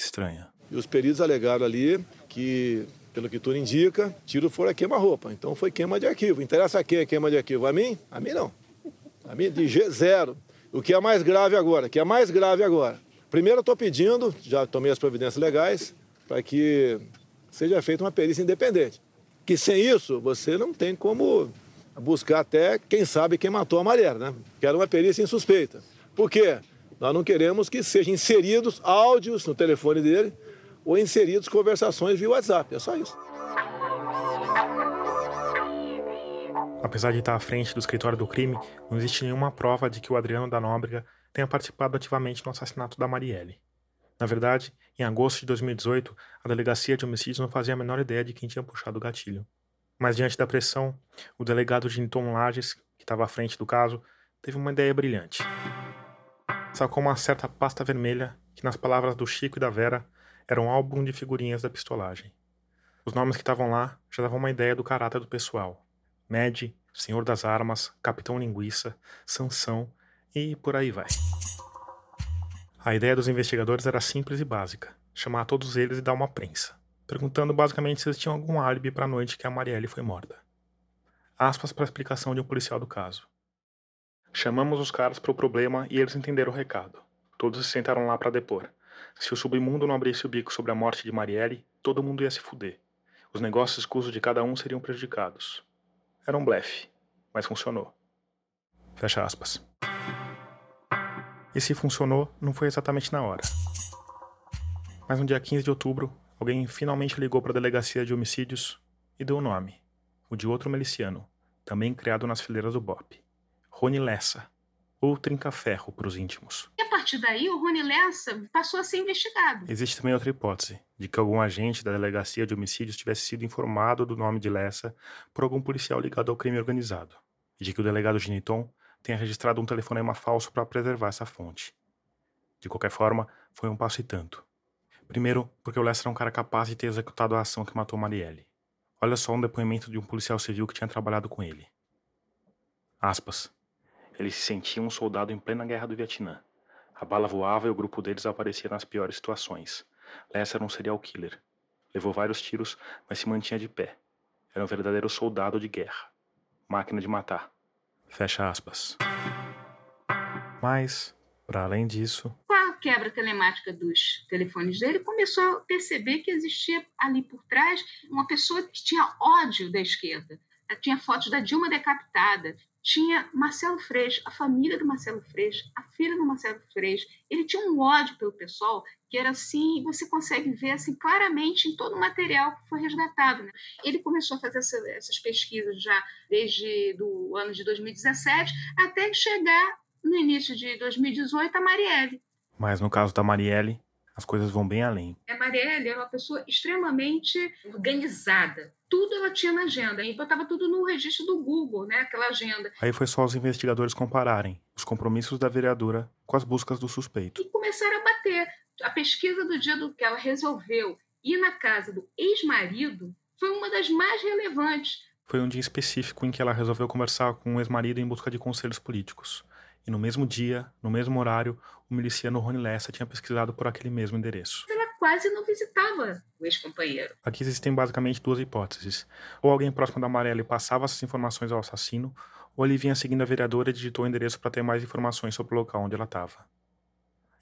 estranha. E os peritos alegaram ali que, pelo que tudo indica, tiro fora queima-roupa. Então foi queima de arquivo. Interessa a quem é queima de arquivo? A mim? A mim não. A minha de G, zero. O que é mais grave agora? que é mais grave agora? Primeiro, eu estou pedindo, já tomei as providências legais, para que seja feita uma perícia independente. Que sem isso, você não tem como buscar até quem sabe quem matou a Marielle, né? Quero uma perícia insuspeita. Por quê? Nós não queremos que sejam inseridos áudios no telefone dele ou inseridos conversações via WhatsApp. É só isso. Apesar de estar à frente do escritório do crime, não existe nenhuma prova de que o Adriano da Nóbrega tenha participado ativamente no assassinato da Marielle. Na verdade, em agosto de 2018, a delegacia de homicídios não fazia a menor ideia de quem tinha puxado o gatilho. Mas diante da pressão, o delegado Ginton Lages, que estava à frente do caso, teve uma ideia brilhante. Sacou uma certa pasta vermelha que, nas palavras do Chico e da Vera, era um álbum de figurinhas da pistolagem. Os nomes que estavam lá já davam uma ideia do caráter do pessoal. Med, Senhor das Armas, Capitão Linguiça, Sansão e por aí vai. A ideia dos investigadores era simples e básica: chamar todos eles e dar uma prensa, perguntando basicamente se eles tinham algum álibi para a noite que a Marielle foi morta. Aspas para a explicação de um policial do caso. Chamamos os caras para o problema e eles entenderam o recado. Todos se sentaram lá para depor. Se o submundo não abrisse o bico sobre a morte de Marielle, todo mundo ia se fuder. Os negócios escusos de cada um seriam prejudicados. Era um blefe, mas funcionou. Fecha aspas. E se funcionou, não foi exatamente na hora. Mas no dia 15 de outubro, alguém finalmente ligou para a delegacia de homicídios e deu o nome: o de outro miliciano, também criado nas fileiras do BOP. Rony Lessa, ou trinca-ferro para os íntimos. E a partir daí, o Rony Lessa passou a ser investigado. Existe também outra hipótese, de que algum agente da delegacia de homicídios tivesse sido informado do nome de Lessa por algum policial ligado ao crime organizado, e de que o delegado Giniton tenha registrado um telefonema falso para preservar essa fonte. De qualquer forma, foi um passo e tanto. Primeiro, porque o Lessa era um cara capaz de ter executado a ação que matou Marielle. Olha só um depoimento de um policial civil que tinha trabalhado com ele. Aspas. Ele se sentia um soldado em plena guerra do Vietnã. A bala voava e o grupo deles aparecia nas piores situações. Lessa era um serial killer. Levou vários tiros, mas se mantinha de pé. Era um verdadeiro soldado de guerra. Máquina de matar. Fecha aspas. Mas, para além disso. Com a quebra telemática dos telefones dele, começou a perceber que existia ali por trás uma pessoa que tinha ódio da esquerda. Tinha fotos da Dilma decapitada, tinha Marcelo Freixo, a família do Marcelo Freixo, a filha do Marcelo Freixo. Ele tinha um ódio pelo pessoal que era assim, você consegue ver assim claramente em todo o material que foi resgatado. Né? Ele começou a fazer essa, essas pesquisas já desde do ano de 2017 até chegar no início de 2018 a Marielle. Mas no caso da Marielle, as coisas vão bem além. A Marielle era uma pessoa extremamente organizada. Tudo ela tinha na agenda. E botava tudo no registro do Google, né? Aquela agenda. Aí foi só os investigadores compararem os compromissos da vereadora com as buscas do suspeito. E começaram a bater. A pesquisa do dia do que ela resolveu ir na casa do ex-marido foi uma das mais relevantes. Foi um dia específico em que ela resolveu conversar com o ex-marido em busca de conselhos políticos. E no mesmo dia, no mesmo horário, o miliciano Rony Lessa tinha pesquisado por aquele mesmo endereço. Ela quase não visitava o ex-companheiro. Aqui existem basicamente duas hipóteses. Ou alguém próximo da Amarela passava essas informações ao assassino, ou ele vinha seguindo a vereadora e digitou o endereço para ter mais informações sobre o local onde ela estava.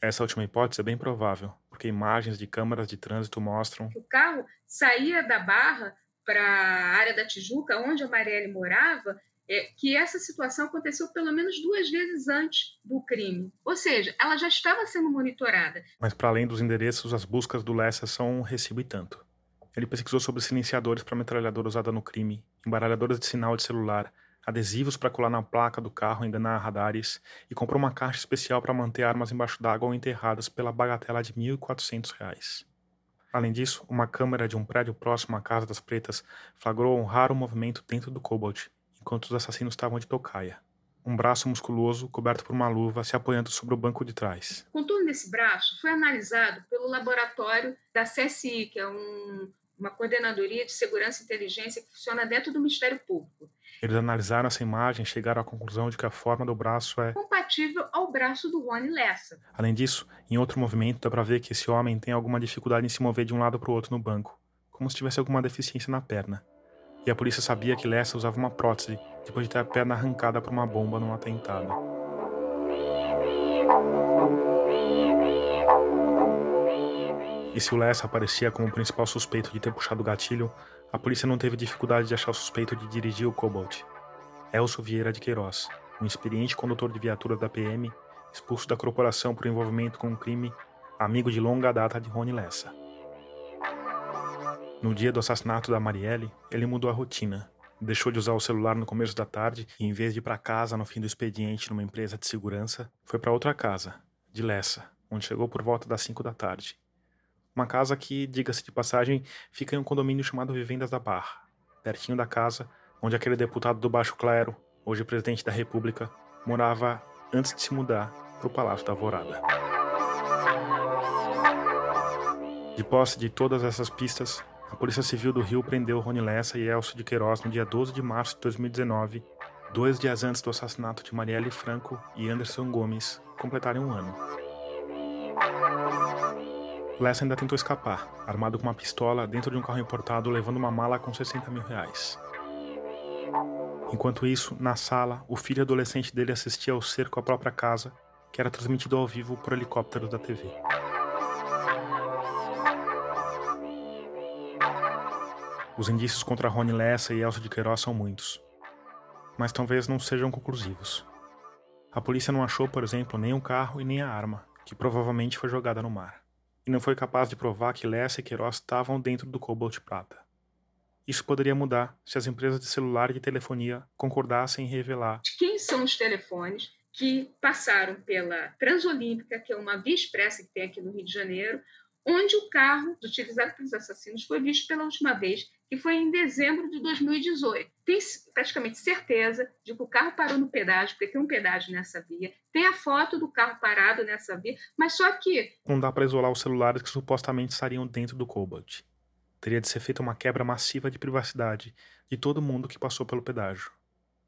Essa última hipótese é bem provável, porque imagens de câmeras de trânsito mostram que o carro saía da barra para a área da Tijuca, onde a Marielle morava, é, que essa situação aconteceu pelo menos duas vezes antes do crime. Ou seja, ela já estava sendo monitorada. Mas, para além dos endereços, as buscas do Lessa são um recibo e tanto. Ele pesquisou sobre silenciadores para metralhadora usada no crime, embaralhadoras de sinal de celular, adesivos para colar na placa do carro e enganar radares, e comprou uma caixa especial para manter armas embaixo d'água ou enterradas pela bagatela de R$ 1.400. Além disso, uma câmera de um prédio próximo à Casa das Pretas flagrou um raro movimento dentro do Cobalt, enquanto os assassinos estavam de tocaia. Um braço musculoso, coberto por uma luva, se apoiando sobre o banco de trás. O contorno desse braço foi analisado pelo laboratório da CSI, que é um, uma coordenadoria de segurança e inteligência que funciona dentro do Ministério Público. Eles analisaram essa imagem e chegaram à conclusão de que a forma do braço é compatível ao braço do Rony Lessa. Além disso, em outro movimento dá para ver que esse homem tem alguma dificuldade em se mover de um lado para o outro no banco, como se tivesse alguma deficiência na perna. E a polícia sabia que Lessa usava uma prótese depois de ter a perna arrancada por uma bomba num atentado. E se o Lessa aparecia como o principal suspeito de ter puxado o gatilho, a polícia não teve dificuldade de achar o suspeito de dirigir o Cobalt. Elcio Vieira de Queiroz, um experiente condutor de viatura da PM, expulso da corporação por envolvimento com um crime, amigo de longa data de Rony Lessa. No dia do assassinato da Marielle, ele mudou a rotina. Deixou de usar o celular no começo da tarde e, em vez de ir para casa no fim do expediente numa empresa de segurança, foi para outra casa, de Lessa, onde chegou por volta das 5 da tarde. Uma casa que, diga-se de passagem, fica em um condomínio chamado Vivendas da Barra, pertinho da casa onde aquele deputado do Baixo Clero, hoje presidente da República, morava antes de se mudar para o Palácio da Alvorada. De posse de todas essas pistas, a Polícia Civil do Rio prendeu Rony Lessa e Elcio de Queiroz no dia 12 de março de 2019, dois dias antes do assassinato de Marielle Franco e Anderson Gomes completarem um ano. Lessa ainda tentou escapar, armado com uma pistola dentro de um carro importado levando uma mala com 60 mil reais. Enquanto isso, na sala, o filho adolescente dele assistia ao cerco à própria casa, que era transmitido ao vivo por helicópteros da TV. Os indícios contra Rony Lessa e Elcio de Queiroz são muitos, mas talvez não sejam conclusivos. A polícia não achou, por exemplo, nem o carro e nem a arma, que provavelmente foi jogada no mar e não foi capaz de provar que Lessa e Queiroz estavam dentro do Cobalt Prata. Isso poderia mudar se as empresas de celular e de telefonia concordassem em revelar quem são os telefones que passaram pela Transolímpica, que é uma via expressa que tem aqui no Rio de Janeiro, onde o carro utilizado pelos assassinos foi visto pela última vez que foi em dezembro de 2018. Tem praticamente certeza de que o carro parou no pedágio, porque tem um pedágio nessa via, tem a foto do carro parado nessa via, mas só que. Não dá para isolar os celulares que supostamente estariam dentro do Cobalt. Teria de ser feita uma quebra massiva de privacidade de todo mundo que passou pelo pedágio.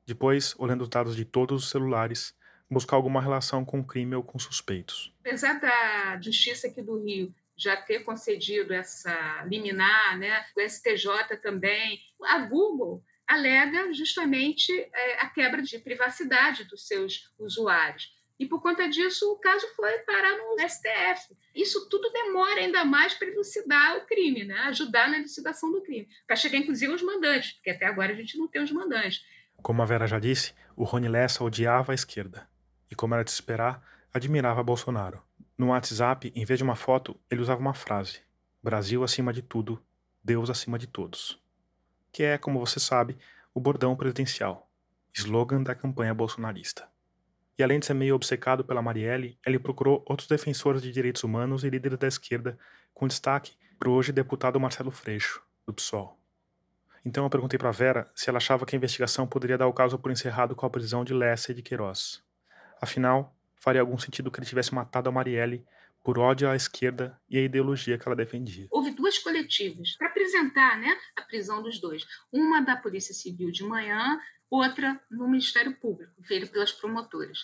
Depois, olhando os dados de todos os celulares, buscar alguma relação com o crime ou com suspeitos. Apesar da justiça aqui do Rio já ter concedido essa liminar, né? o STJ também. A Google alega justamente é, a quebra de privacidade dos seus usuários. E por conta disso, o caso foi parar no STF. Isso tudo demora ainda mais para elucidar o crime, né? ajudar na elucidação do crime, para chegar inclusive aos mandantes, porque até agora a gente não tem os mandantes. Como a Vera já disse, o Rony Lessa odiava a esquerda. E como era de esperar, admirava Bolsonaro. No WhatsApp, em vez de uma foto, ele usava uma frase: Brasil acima de tudo, Deus acima de todos. Que é, como você sabe, o bordão presidencial, slogan da campanha bolsonarista. E além de ser meio obcecado pela Marielle, ele procurou outros defensores de direitos humanos e líderes da esquerda, com destaque para o hoje deputado Marcelo Freixo, do PSOL. Então eu perguntei para Vera se ela achava que a investigação poderia dar o caso por encerrado com a prisão de Lessa e de Queiroz. Afinal, faria algum sentido que ele tivesse matado a Marielle por ódio à esquerda e à ideologia que ela defendia. Houve duas coletivas para apresentar né, a prisão dos dois. Uma da Polícia Civil de manhã, outra no Ministério Público, feita pelas promotoras.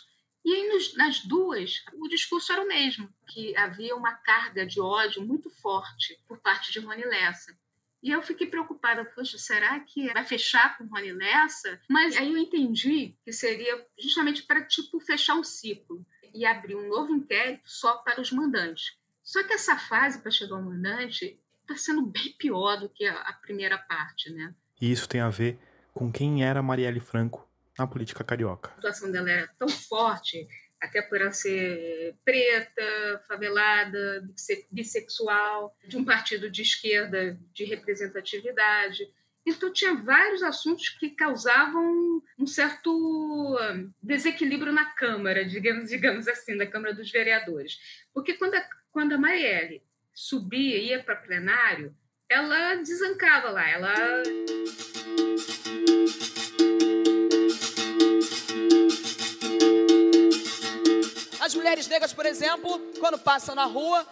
E aí, nos, nas duas, o discurso era o mesmo, que havia uma carga de ódio muito forte por parte de Rony Lessa. E eu fiquei preocupada, poxa, será que vai fechar com o Rony Lessa? Mas aí eu entendi que seria justamente para, tipo, fechar um ciclo e abrir um novo inquérito só para os mandantes. Só que essa fase para chegar ao mandante está sendo bem pior do que a, primeira parte, né? E isso tem a ver com quem era Marielle Franco na política carioca. A atuação dela era tão forte, até por ela ser preta, favelada, bissexual, de um partido de esquerda de representatividade. Então, tinha vários assuntos que causavam um certo hum, desequilíbrio na Câmara, digamos, digamos assim, da Câmara dos Vereadores. Porque quando a, quando a Marielle subia e ia para plenário, ela desancava lá, ela. Mulheres negras, por exemplo, quando passam na rua,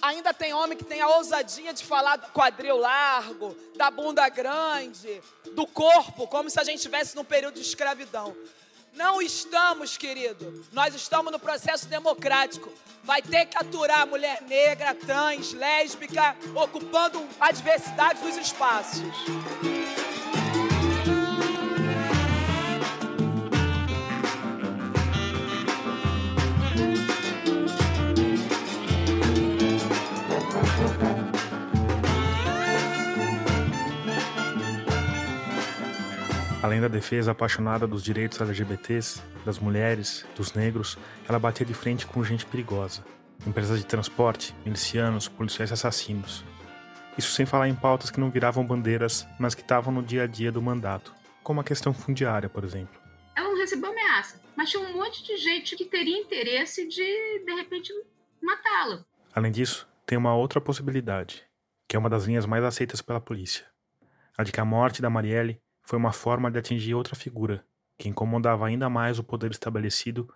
ainda tem homem que tem a ousadia de falar do quadril largo, da bunda grande, do corpo, como se a gente estivesse num período de escravidão. Não estamos, querido. Nós estamos no processo democrático. Vai ter que aturar mulher negra, trans, lésbica, ocupando a diversidade dos espaços. Além da defesa apaixonada dos direitos LGBTs, das mulheres, dos negros, ela batia de frente com gente perigosa. Empresas de transporte, milicianos, policiais assassinos. Isso sem falar em pautas que não viravam bandeiras, mas que estavam no dia a dia do mandato, como a questão fundiária, por exemplo. Ela não recebeu ameaça, mas tinha um monte de gente que teria interesse de, de repente, matá-la. Além disso, tem uma outra possibilidade, que é uma das linhas mais aceitas pela polícia. A de que a morte da Marielle foi uma forma de atingir outra figura, que incomodava ainda mais o poder estabelecido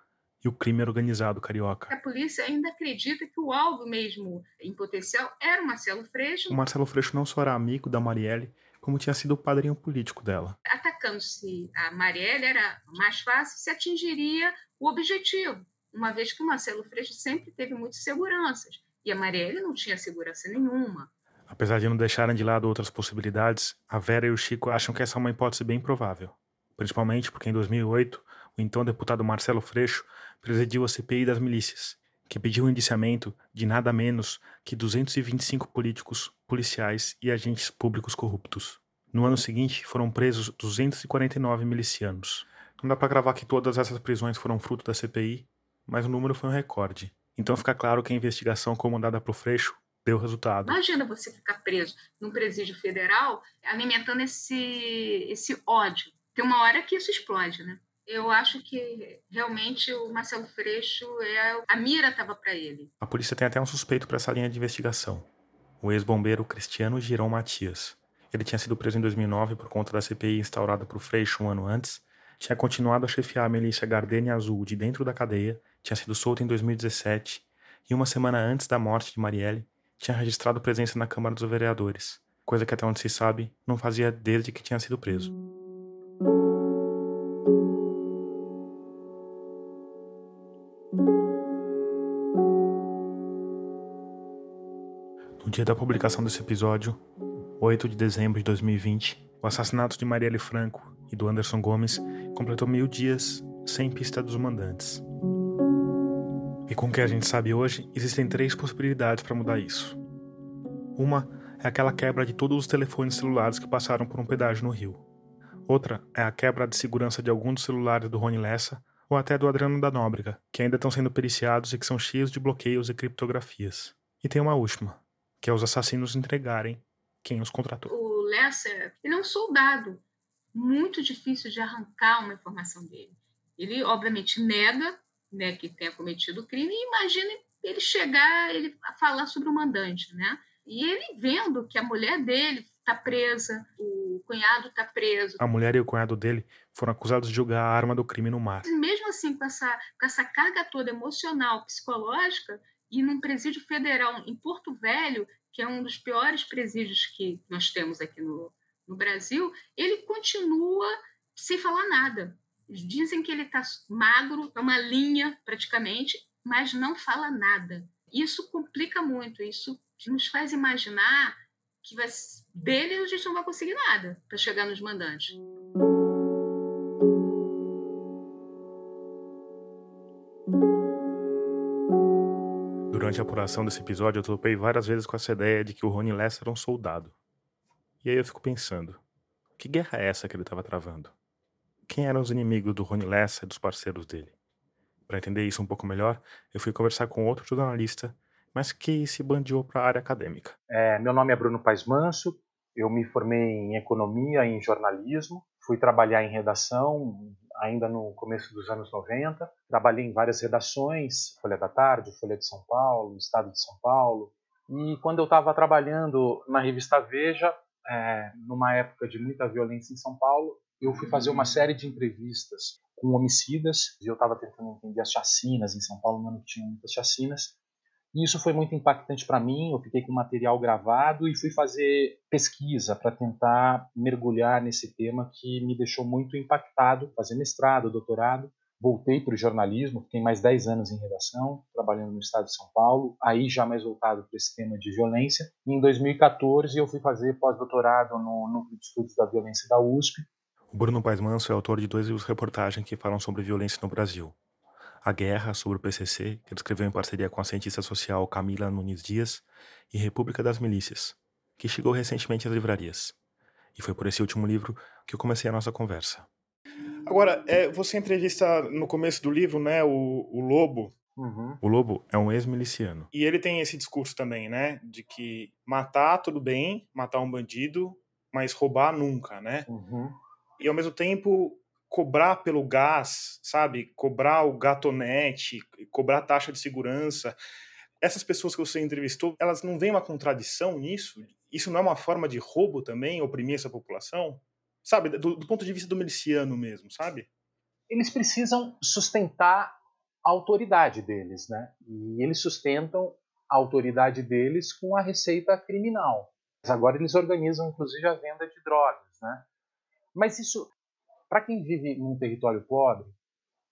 e o crime organizado carioca. A polícia ainda acredita que o alvo mesmo em potencial era o Marcelo Freixo. O Marcelo Freixo não só era amigo da Marielle, como tinha sido o padrinho político dela. Atacando-se a Marielle era mais fácil, se atingiria o objetivo, uma vez que o Marcelo Freixo sempre teve muitas seguranças e a Marielle não tinha segurança nenhuma. Apesar de não deixarem de lado outras possibilidades, a Vera e o Chico acham que essa é uma hipótese bem provável. Principalmente porque em 2008, o então deputado Marcelo Freixo presidiu a CPI das milícias, que pediu o indiciamento de nada menos que 225 políticos, policiais e agentes públicos corruptos. No ano seguinte, foram presos 249 milicianos. Não dá para gravar que todas essas prisões foram fruto da CPI, mas o número foi um recorde. Então fica claro que a investigação comandada por Freixo deu resultado. Imagina você ficar preso num presídio federal alimentando esse, esse ódio. Tem uma hora que isso explode, né? Eu acho que realmente o Marcelo Freixo, é, a mira estava para ele. A polícia tem até um suspeito para essa linha de investigação. O ex-bombeiro Cristiano Girão Matias. Ele tinha sido preso em 2009 por conta da CPI instaurada por Freixo um ano antes, tinha continuado a chefiar a milícia Gardenia Azul de dentro da cadeia, tinha sido solto em 2017 e uma semana antes da morte de Marielle, tinha registrado presença na Câmara dos Vereadores, coisa que até onde se sabe não fazia desde que tinha sido preso. No dia da publicação desse episódio, 8 de dezembro de 2020, o assassinato de Marielle Franco e do Anderson Gomes completou mil dias sem pista dos mandantes. E com o que a gente sabe hoje, existem três possibilidades para mudar isso. Uma é aquela quebra de todos os telefones celulares que passaram por um pedágio no Rio. Outra é a quebra de segurança de alguns dos celulares do Rony Lessa ou até do Adriano da Nóbrega, que ainda estão sendo periciados e que são cheios de bloqueios e criptografias. E tem uma última, que é os assassinos entregarem quem os contratou. O Lessa, é um soldado. Muito difícil de arrancar uma informação dele. Ele, obviamente, nega né, que tenha cometido o crime, e imagine ele chegar ele a falar sobre o mandante, né? E ele vendo que a mulher dele está presa, o cunhado está preso. A mulher e o cunhado dele foram acusados de jogar a arma do crime no mar. Mesmo assim, com essa, com essa carga toda emocional, psicológica, e num presídio federal em Porto Velho, que é um dos piores presídios que nós temos aqui no, no Brasil, ele continua sem falar nada. Dizem que ele está magro, é uma linha praticamente, mas não fala nada. Isso complica muito, isso nos faz imaginar que vai, dele a gente não vai conseguir nada para chegar nos mandantes. Durante a apuração desse episódio, eu topei várias vezes com essa ideia de que o Rony Lessa era um soldado. E aí eu fico pensando, que guerra é essa que ele estava travando? Quem eram os inimigos do Rony Lessa e dos parceiros dele? Para entender isso um pouco melhor, eu fui conversar com outro jornalista, mas que se bandiou para a área acadêmica. É, meu nome é Bruno Paes Manso, eu me formei em economia e em jornalismo, fui trabalhar em redação ainda no começo dos anos 90. Trabalhei em várias redações, Folha da Tarde, Folha de São Paulo, Estado de São Paulo. E quando eu estava trabalhando na revista Veja, é, numa época de muita violência em São Paulo, eu fui fazer uma série de entrevistas com homicidas e eu estava tentando entender as chacinas em São Paulo, no ano que tinha muitas chacinas. E isso foi muito impactante para mim. Eu fiquei com material gravado e fui fazer pesquisa para tentar mergulhar nesse tema que me deixou muito impactado. Fazer mestrado, doutorado. Voltei para o jornalismo, fiquei mais 10 anos em redação, trabalhando no estado de São Paulo, aí já mais voltado para esse tema de violência. E em 2014 eu fui fazer pós-doutorado no Núcleo de Estudos da Violência da USP. O Bruno Paes Manso é autor de dois livros reportagens que falam sobre violência no Brasil. A Guerra sobre o PCC, que ele escreveu em parceria com a cientista social Camila Nunes Dias, e República das Milícias, que chegou recentemente às livrarias. E foi por esse último livro que eu comecei a nossa conversa. Agora, é, você entrevista no começo do livro, né, o, o Lobo. Uhum. O Lobo é um ex-miliciano. E ele tem esse discurso também, né, de que matar tudo bem, matar um bandido, mas roubar nunca, né? Uhum. E ao mesmo tempo cobrar pelo gás, sabe? Cobrar o gatonete, cobrar taxa de segurança. Essas pessoas que você entrevistou, elas não veem uma contradição nisso? Isso não é uma forma de roubo também, oprimir essa população? Sabe, do, do ponto de vista do miliciano mesmo, sabe? Eles precisam sustentar a autoridade deles, né? E eles sustentam a autoridade deles com a receita criminal. Agora eles organizam inclusive a venda de drogas, né? Mas isso para quem vive num território pobre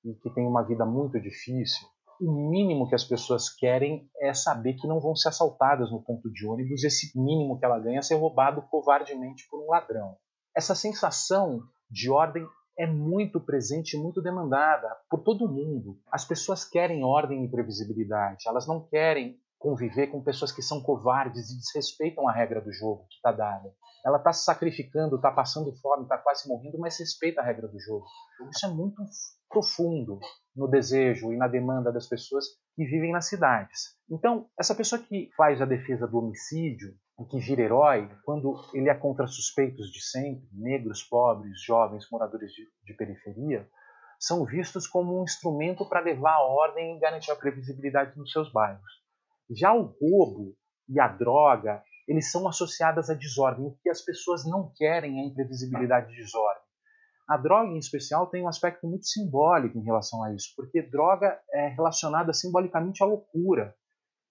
e que tem uma vida muito difícil, o mínimo que as pessoas querem é saber que não vão ser assaltadas no ponto de ônibus, esse mínimo que ela ganha é ser roubado covardemente por um ladrão. Essa sensação de ordem é muito presente e muito demandada por todo mundo. As pessoas querem ordem e previsibilidade, elas não querem conviver com pessoas que são covardes e desrespeitam a regra do jogo que está dada. Ela está se sacrificando, está passando fome, está quase morrendo, mas respeita a regra do jogo. Isso é muito profundo no desejo e na demanda das pessoas que vivem nas cidades. Então, essa pessoa que faz a defesa do homicídio, que vira herói, quando ele é contra suspeitos de sempre, negros, pobres, jovens, moradores de, de periferia, são vistos como um instrumento para levar a ordem e garantir a previsibilidade nos seus bairros. Já o roubo e a droga, eles são associadas à desordem. O que as pessoas não querem é a imprevisibilidade de desordem. A droga, em especial, tem um aspecto muito simbólico em relação a isso, porque droga é relacionada simbolicamente à loucura.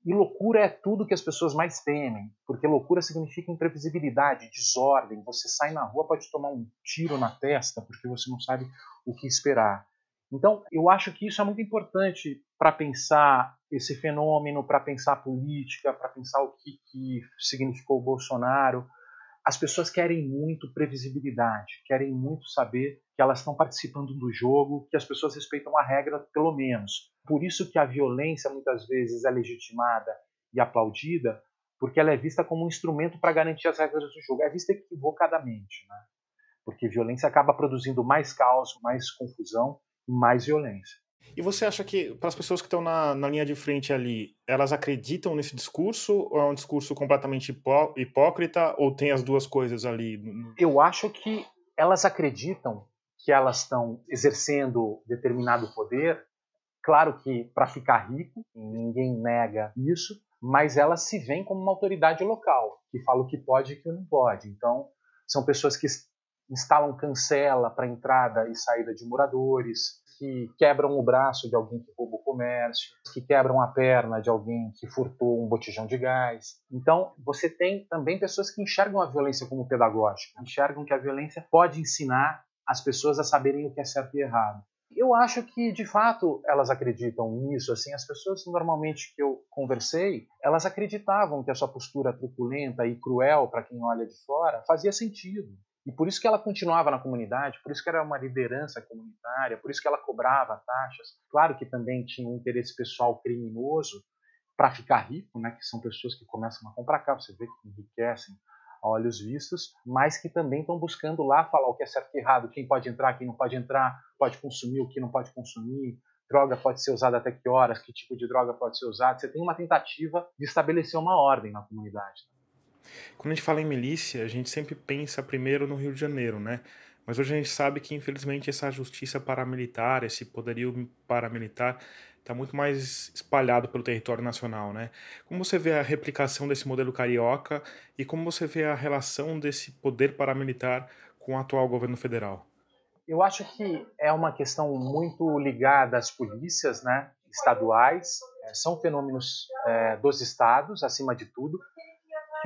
E loucura é tudo que as pessoas mais temem, porque loucura significa imprevisibilidade, desordem. Você sai na rua, pode tomar um tiro na testa, porque você não sabe o que esperar. Então, eu acho que isso é muito importante para pensar esse fenômeno, para pensar política, para pensar o que, que significou o Bolsonaro. As pessoas querem muito previsibilidade, querem muito saber que elas estão participando do jogo, que as pessoas respeitam a regra, pelo menos. Por isso que a violência muitas vezes é legitimada e aplaudida, porque ela é vista como um instrumento para garantir as regras do jogo. É vista equivocadamente, né? porque violência acaba produzindo mais caos, mais confusão e mais violência. E você acha que, para as pessoas que estão na, na linha de frente ali, elas acreditam nesse discurso ou é um discurso completamente hipó hipócrita ou tem as duas coisas ali? Eu acho que elas acreditam que elas estão exercendo determinado poder, claro que para ficar rico, ninguém nega isso, mas elas se veem como uma autoridade local, que fala o que pode e o que não pode. Então, são pessoas que instalam cancela para entrada e saída de moradores, que quebram o braço de alguém que rouba o comércio, que quebram a perna de alguém que furtou um botijão de gás. Então, você tem também pessoas que enxergam a violência como pedagógica, enxergam que a violência pode ensinar as pessoas a saberem o que é certo e errado. Eu acho que, de fato, elas acreditam nisso. Assim, as pessoas normalmente que eu conversei, elas acreditavam que a sua postura truculenta e cruel para quem olha de fora fazia sentido. E por isso que ela continuava na comunidade, por isso que era uma liderança comunitária, por isso que ela cobrava taxas. Claro que também tinha um interesse pessoal criminoso para ficar rico, né, que são pessoas que começam a comprar carro, você vê que enriquecem a olhos vistos, mas que também estão buscando lá falar o que é certo e errado, quem pode entrar, quem não pode entrar, pode consumir, o que não pode consumir, droga pode ser usada até que horas, que tipo de droga pode ser usada. Você tem uma tentativa de estabelecer uma ordem na comunidade. Quando a gente fala em milícia, a gente sempre pensa primeiro no Rio de Janeiro, né? Mas hoje a gente sabe que, infelizmente, essa justiça paramilitar, esse poderio paramilitar, está muito mais espalhado pelo território nacional, né? Como você vê a replicação desse modelo carioca e como você vê a relação desse poder paramilitar com o atual governo federal? Eu acho que é uma questão muito ligada às polícias, né? Estaduais, é, são fenômenos é, dos estados, acima de tudo,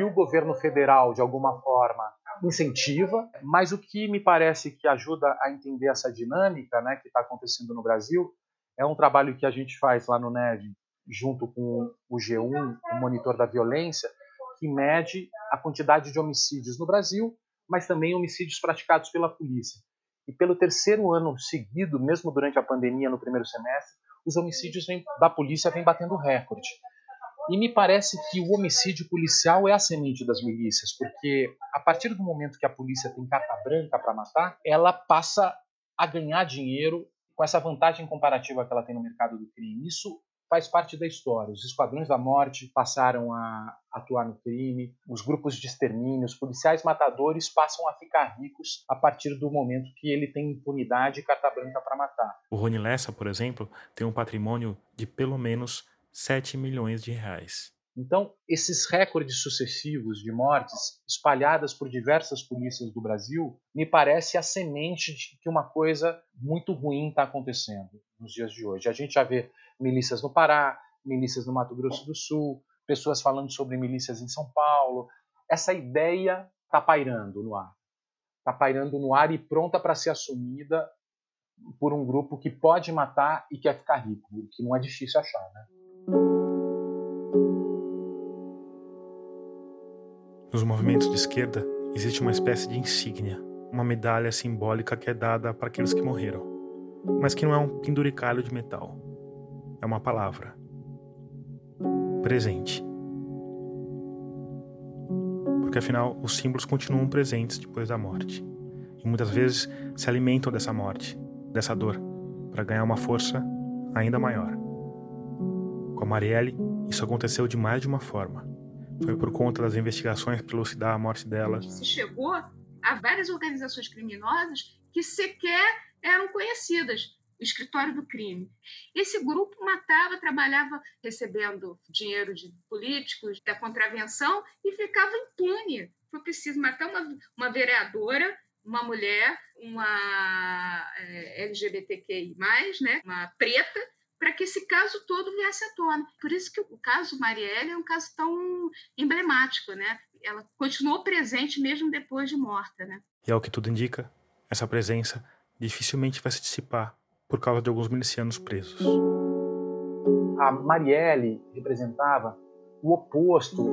que o governo federal, de alguma forma, incentiva, mas o que me parece que ajuda a entender essa dinâmica né, que está acontecendo no Brasil é um trabalho que a gente faz lá no NEV, junto com o G1, o Monitor da Violência, que mede a quantidade de homicídios no Brasil, mas também homicídios praticados pela polícia. E pelo terceiro ano seguido, mesmo durante a pandemia no primeiro semestre, os homicídios da polícia vêm batendo recorde. E me parece que o homicídio policial é a semente das milícias, porque a partir do momento que a polícia tem carta branca para matar, ela passa a ganhar dinheiro com essa vantagem comparativa que ela tem no mercado do crime. Isso faz parte da história. Os esquadrões da morte passaram a atuar no crime, os grupos de extermínio, os policiais matadores passam a ficar ricos a partir do momento que ele tem impunidade e carta branca para matar. O Rony Lessa, por exemplo, tem um patrimônio de pelo menos 7 milhões de reais. Então, esses recordes sucessivos de mortes espalhadas por diversas polícias do Brasil me parece a semente de que uma coisa muito ruim está acontecendo nos dias de hoje. A gente já vê milícias no Pará, milícias no Mato Grosso do Sul, pessoas falando sobre milícias em São Paulo. Essa ideia está pairando no ar. Está pairando no ar e pronta para ser assumida por um grupo que pode matar e quer ficar rico, o que não é difícil achar, né? Nos movimentos de esquerda existe uma espécie de insígnia, uma medalha simbólica que é dada para aqueles que morreram, mas que não é um penduricalho de metal. É uma palavra. Presente. Porque afinal, os símbolos continuam presentes depois da morte. E muitas vezes se alimentam dessa morte, dessa dor, para ganhar uma força ainda maior. Marielle, isso aconteceu de mais de uma forma. Foi por conta das investigações para elucidar a morte dela. Se chegou a várias organizações criminosas que sequer eram conhecidas. O escritório do crime. Esse grupo matava, trabalhava recebendo dinheiro de políticos, da contravenção e ficava impune. Foi preciso matar uma, uma vereadora, uma mulher, uma é, LGBTQI, né, uma preta, para que esse caso todo viesse à tona. Por isso que o caso Marielle é um caso tão emblemático, né? Ela continuou presente mesmo depois de morta, né? E ao que tudo indica, essa presença dificilmente vai se dissipar por causa de alguns milicianos presos. A Marielle representava o oposto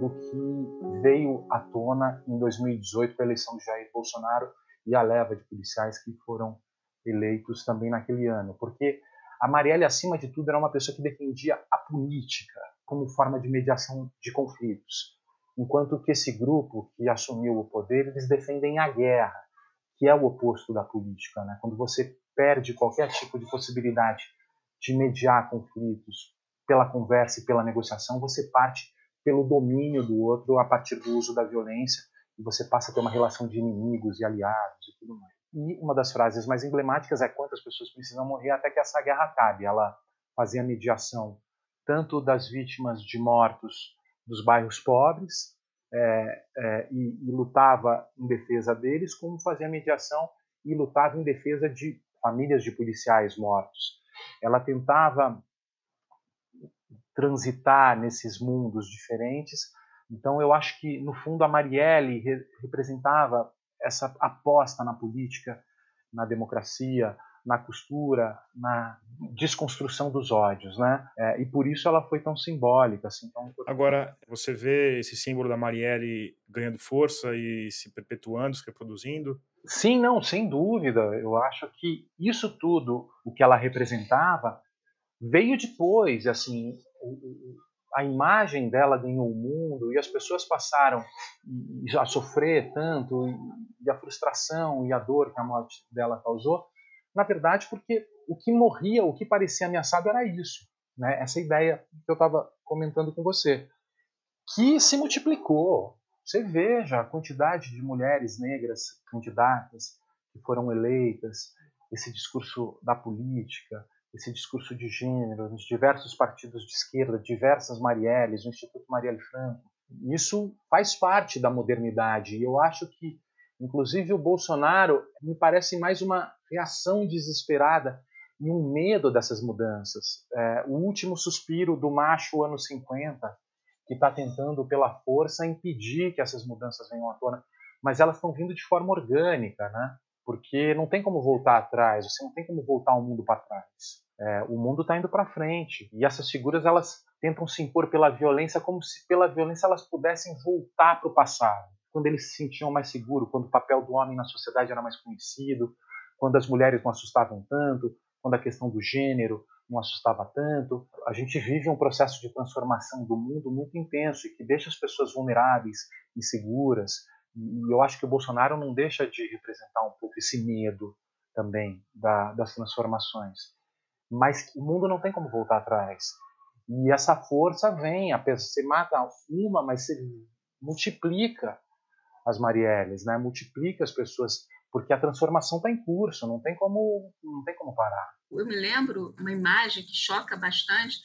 do que veio à tona em 2018 com a eleição de Jair Bolsonaro e a leva de policiais que foram eleitos também naquele ano, porque a Marielle, acima de tudo, era uma pessoa que defendia a política como forma de mediação de conflitos, enquanto que esse grupo que assumiu o poder, eles defendem a guerra, que é o oposto da política. Né? Quando você perde qualquer tipo de possibilidade de mediar conflitos pela conversa e pela negociação, você parte pelo domínio do outro a partir do uso da violência e você passa a ter uma relação de inimigos e aliados e tudo mais. E uma das frases mais emblemáticas é quantas pessoas precisam morrer até que essa guerra acabe. Ela fazia mediação tanto das vítimas de mortos dos bairros pobres é, é, e, e, lutava em defesa deles, como fazia mediação e lutava em defesa de famílias de policiais mortos. Ela tentava transitar nesses mundos diferentes. Então, eu acho que, no fundo, a Marielle re representava essa aposta na política, na democracia, na costura, na desconstrução dos ódios, né? É, e por isso ela foi tão simbólica, assim. Tão... Agora você vê esse símbolo da Marielle ganhando força e se perpetuando, se reproduzindo? Sim, não, sem dúvida. Eu acho que isso tudo, o que ela representava, veio depois, assim. A imagem dela ganhou o mundo e as pessoas passaram a sofrer tanto e a frustração e a dor que a morte dela causou, na verdade, porque o que morria, o que parecia ameaçado era isso, né? Essa ideia que eu estava comentando com você, que se multiplicou. Você veja a quantidade de mulheres negras candidatas que foram eleitas, esse discurso da política, esse discurso de gênero nos diversos partidos de esquerda, diversas Marielles, o Instituto Marielle Franco. Isso faz parte da modernidade e eu acho que, inclusive, o Bolsonaro me parece mais uma reação desesperada e um medo dessas mudanças. É, o último suspiro do macho anos 50, que está tentando, pela força, impedir que essas mudanças venham à tona, mas elas estão vindo de forma orgânica, né? Porque não tem como voltar atrás, você não tem como voltar o mundo para trás. É, o mundo está indo para frente e essas figuras elas tentam se impor pela violência como se pela violência elas pudessem voltar para o passado, quando eles se sentiam mais seguros, quando o papel do homem na sociedade era mais conhecido, quando as mulheres não assustavam tanto, quando a questão do gênero não assustava tanto. A gente vive um processo de transformação do mundo muito intenso e que deixa as pessoas vulneráveis, inseguras, e eu acho que o Bolsonaro não deixa de representar um pouco esse medo também da, das transformações. Mas o mundo não tem como voltar atrás. E essa força vem, você mata uma, mas você multiplica as Marielles, né? multiplica as pessoas, porque a transformação está em curso, não tem como, não tem como parar. Eu me lembro uma imagem que choca bastante,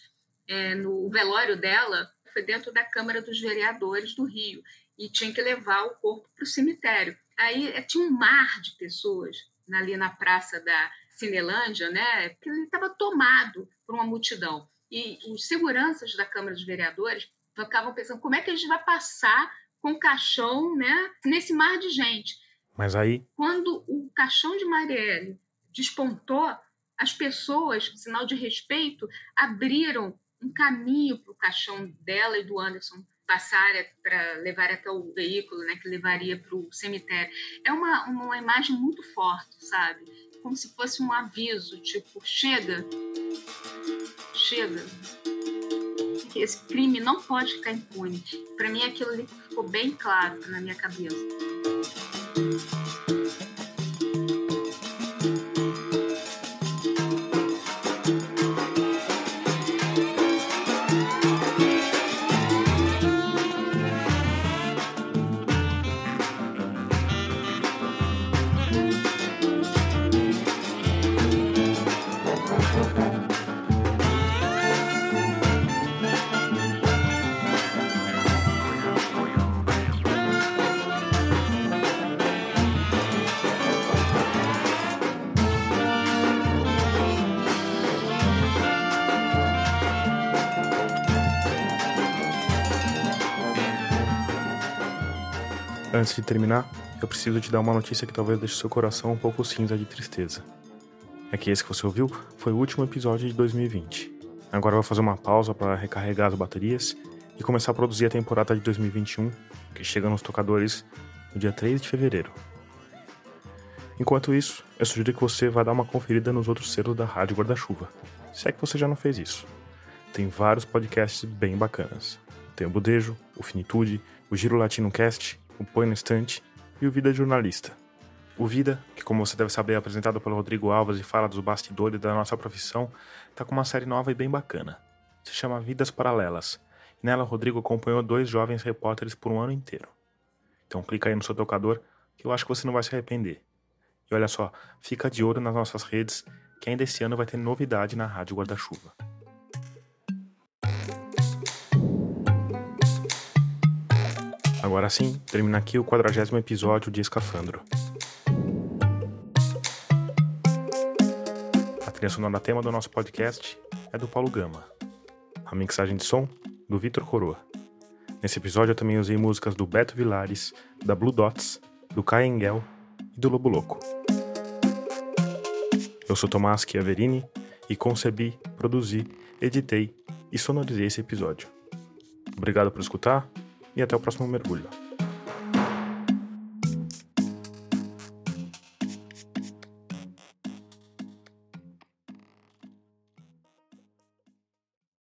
é, no velório dela, foi dentro da Câmara dos Vereadores do Rio e tinha que levar o corpo para o cemitério. Aí eh, tinha um mar de pessoas ali na praça da Cinelândia, né? Que ele estava tomado por uma multidão. E os seguranças da Câmara dos Vereadores ficavam pensando como é que a gente vai passar com o caixão, né? Nesse mar de gente. Mas aí. Quando o caixão de Marielle despontou, as pessoas, sinal de respeito, abriram um caminho para o caixão dela e do Anderson passar para levar até o veículo, né, que levaria para o cemitério. É uma, uma imagem muito forte, sabe? Como se fosse um aviso, tipo, chega, chega. Esse crime não pode ficar impune. Para mim, aquilo ali ficou bem claro na minha cabeça. Antes de terminar, eu preciso te dar uma notícia que talvez deixe seu coração um pouco cinza de tristeza. É que esse que você ouviu foi o último episódio de 2020. Agora vou fazer uma pausa para recarregar as baterias e começar a produzir a temporada de 2021, que chega nos tocadores no dia 3 de fevereiro. Enquanto isso, eu sugiro que você vá dar uma conferida nos outros selos da Rádio Guarda-Chuva, se é que você já não fez isso. Tem vários podcasts bem bacanas. Tem o Budejo, o Finitude, o Giro Latino Cast o Põe no Estante e o Vida Jornalista. O Vida, que como você deve saber é apresentado pelo Rodrigo Alves e fala dos bastidores da nossa profissão, está com uma série nova e bem bacana. Se chama Vidas Paralelas. E nela o Rodrigo acompanhou dois jovens repórteres por um ano inteiro. Então clica aí no seu tocador que eu acho que você não vai se arrepender. E olha só, fica de olho nas nossas redes que ainda esse ano vai ter novidade na Rádio Guarda-Chuva. Agora sim, termina aqui o quadragésimo episódio de Escafandro. A trilha sonora tema do nosso podcast é do Paulo Gama. A mixagem de som, do Vitor Coroa. Nesse episódio eu também usei músicas do Beto Vilares, da Blue Dots, do Kai Engel e do Lobo Louco. Eu sou Tomás Chiaverini e concebi, produzi, editei e sonorizei esse episódio. Obrigado por escutar e até o próximo mergulho.